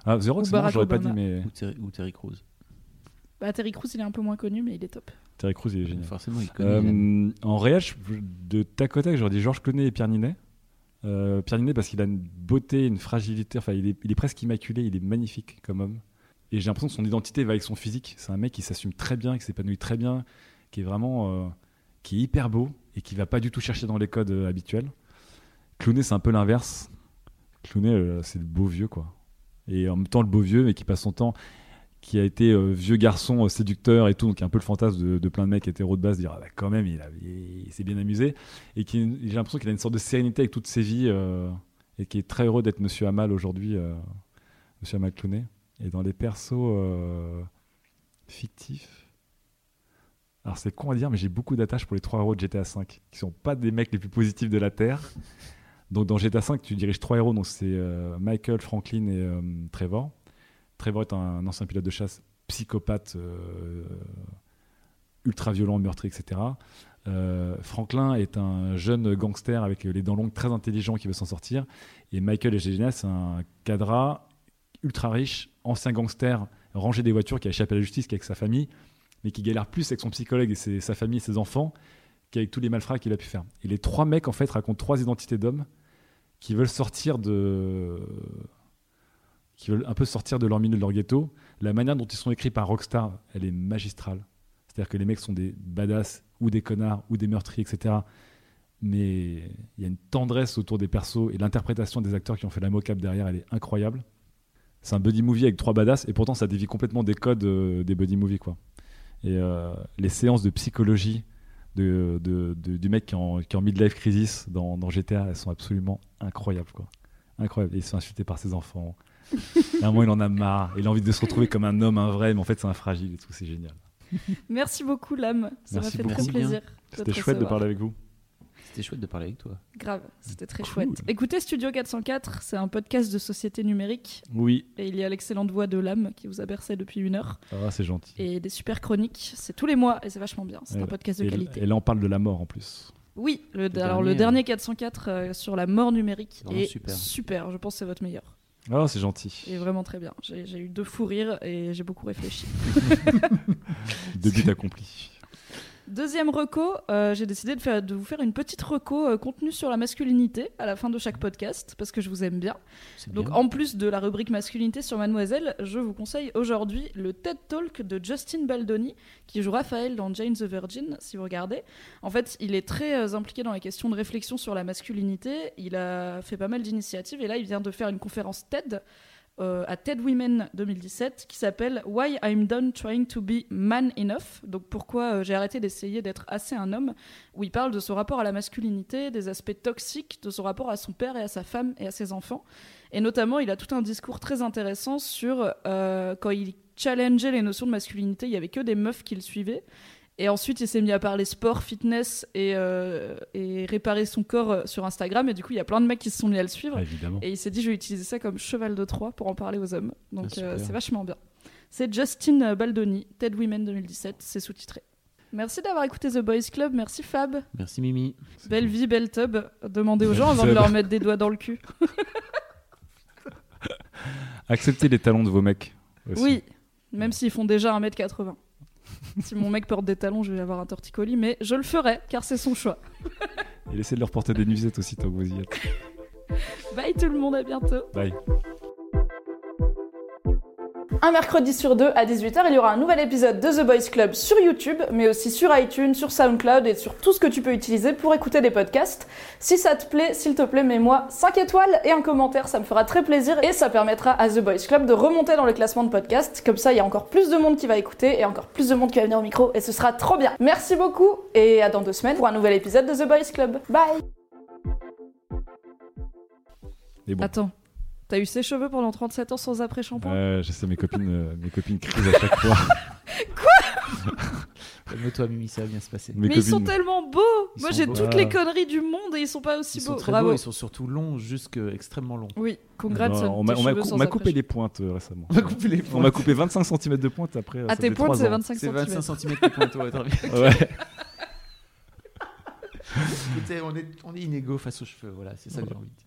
Ah, The Rock, c'est j'aurais pas dit, mais Ou Terry, ou Terry Crews. Bah, Terry Crews, il est un peu moins connu, mais il est top. Terry Crews, il est génial. Forcément, il connaît. Euh, en réel, je- de tac au tac, j'aurais dit Georges Clooney et Pierre Ninet. Euh, Pierre Ninet parce qu'il a une beauté, une fragilité, enfin il est, il est presque immaculé, il est magnifique comme homme. Et j'ai l'impression que son identité va avec son physique. C'est un mec qui s'assume très bien, qui s'épanouit très bien, qui est vraiment, euh, qui est hyper beau et qui va pas du tout chercher dans les codes euh, habituels. Clooney, c'est un peu l'inverse. Clooney, c'est le beau vieux quoi. Et en même temps le beau vieux, mais qui passe son temps qui a été euh, vieux garçon euh, séducteur et tout, donc un peu le fantasme de, plein de mecs hétéros de base, dire ah bah, quand même il, s'est bien amusé, et j'ai l'impression qu'il a une sorte de sérénité avec toute ses vies, euh, et qui est très heureux d'être Monsieur Hamal aujourd'hui, Monsieur Hamal Clooney. Et dans les persos fictifs, alors c'est con à dire, mais j'ai beaucoup d'attaches pour les trois héros de GTA V, qui sont pas des mecs les plus positifs de la Terre. Donc dans GTA V, tu diriges trois héros, donc c'est Michael, Franklin et Trevor. Trevor est un ancien pilote de chasse psychopathe, euh, ultra violent, meurtrier, etc. Euh, Franklin est un jeune gangster avec les dents longues, très intelligent qui veut s'en sortir. Et Michael est génial, c'est un cadra ultra riche, ancien gangster, rangé des voitures, qui a échappé à la justice, qui est avec sa famille, mais qui galère plus avec son psychologue et sa famille et ses enfants qu'avec tous les malfrats qu'il a pu faire. Et les trois mecs, en fait, racontent trois identités d'hommes qui veulent sortir de qui veulent un peu sortir de leur milieu, de leur ghetto. La manière dont ils sont écrits par Rockstar, elle est magistrale. C'est-à-dire que les mecs sont des badass ou des connards ou des meurtriers, etc. Mais il y a une tendresse autour des persos et l'interprétation des acteurs qui ont fait la mocap derrière, elle est incroyable. C'est un buddy movie avec trois badass et pourtant ça dévie complètement des codes euh, des buddy movies quoi. Et euh, les séances de psychologie du mec qui est en, qui est en midlife crisis dans, GTA, elles sont absolument incroyables quoi. Incroyable. Et il se fait insulter par ses enfants. Et à un moment, il en a marre. Il a envie de se retrouver comme un homme, un vrai, mais en fait, c'est un fragile et tout. C'est génial. Merci beaucoup, l'âme. Ça m'a Merci fait beaucoup. très plaisir. C'était te chouette de parler avec vous. C'était chouette de parler avec toi. Grave, c'était très Cool. chouette. Écoutez Studio 404, c'est un podcast de société numérique Oui. et il y a l'excellente voix de l'âme qui vous a bercé depuis une heure Ah, c'est gentil. et des super chroniques. C'est tous les mois et c'est vachement bien. C'est un podcast de et, qualité. et là, on parle de la mort en plus. Oui, le, Le alors le dernier, dernier 404 euh, sur la mort numérique Vraiment est super. super. Je pense que c'est votre meilleur. Ah, c'est gentil. Et vraiment très bien. J'ai eu deux fous rires et j'ai beaucoup réfléchi. Deux buts accomplis. Deuxième reco, euh, j'ai décidé de, faire- de vous faire une petite reco euh, contenue sur la masculinité à la fin de chaque podcast parce que je vous aime bien. Donc bien. en plus de la rubrique masculinité sur Mademoiselle, je vous conseille aujourd'hui le TED Talk de Justin Baldoni qui joue Raphaël dans Jane the Virgin si vous regardez. En fait, il est très euh, impliqué dans les questions de réflexion sur la masculinité, il a fait pas mal d'initiatives et là il vient de faire une conférence TED euh, à TED Women 2017 qui s'appelle Why I'm Done Trying to Be Man Enough. Donc pourquoi euh, j'ai arrêté d'essayer d'être assez un homme, où il parle de son rapport à la masculinité, des aspects toxiques, de son rapport à son père et à sa femme et à ses enfants. Et notamment, il a tout un discours très intéressant sur euh, quand il challengeait les notions de masculinité, il y avait que des meufs qui le suivaient. Et ensuite, il s'est mis à parler sport, fitness et, euh, et réparer son corps euh, sur Instagram. Et du coup, il y a plein de mecs qui se sont mis à le suivre. Ah, évidemment. Et il s'est dit, je vais utiliser ça comme cheval de Troie pour en parler aux hommes. Donc Ah, euh, c'est vachement bien. C'est Justin Baldoni, TED Women 2017, c'est sous-titré. Merci d'avoir écouté The Boys Club, merci Fab. Merci Mimi. Belle vie, belle tub. Demandez aux gens avant de leur mettre des doigts dans le cul. Acceptez les talons de vos mecs. aussi. Oui, même s'ils font déjà 1m80. si mon mec porte des talons, je vais avoir un torticolis, mais je le ferai car c'est son choix. Et laissez de leur porter des nuisettes aussi tant que vous y êtes. Bye tout le monde, à bientôt. Bye. Un mercredi sur deux à 18h, il y aura un nouvel épisode de The Boys Club sur YouTube, mais aussi sur iTunes, sur SoundCloud et sur tout ce que tu peux utiliser pour écouter des podcasts. Si ça te plaît, s'il te plaît, mets-moi 5 étoiles et un commentaire, ça me fera très plaisir et ça permettra à The Boys Club de remonter dans le classement de podcasts. Comme ça, il y a encore plus de monde qui va écouter et encore plus de monde qui va venir au micro et ce sera trop bien. Merci beaucoup et à dans deux semaines pour un nouvel épisode de The Boys Club. Bye bon. Attends, t'as eu ses cheveux pendant 37 ans sans après-shampoing Euh, je sais, mes copines, euh, mes copines crient à chaque fois. Quoi? Calme-toi, Mimi, ça va bien se passer. Mes Mais ils sont tellement beaux Ils Moi j'ai beaux. toutes Ah. les conneries du monde et ils sont pas aussi Ils sont beaux. très Bravo. beaux, ils sont surtout longs, jusque extrêmement longs. Oui, congrats. Non, on m'a on m'a sans on m'a coupé les pointes euh, récemment. On m'a coupé les On m'a coupé 25 cm de pointe après. À ça tes pointes, c'est ans. 25 C'est cm. 25 cm de pointe, ouais, très bien. Ouais. Écoutez, on est, on est inégaux face aux cheveux, voilà, c'est ça que j'ai envie de dire.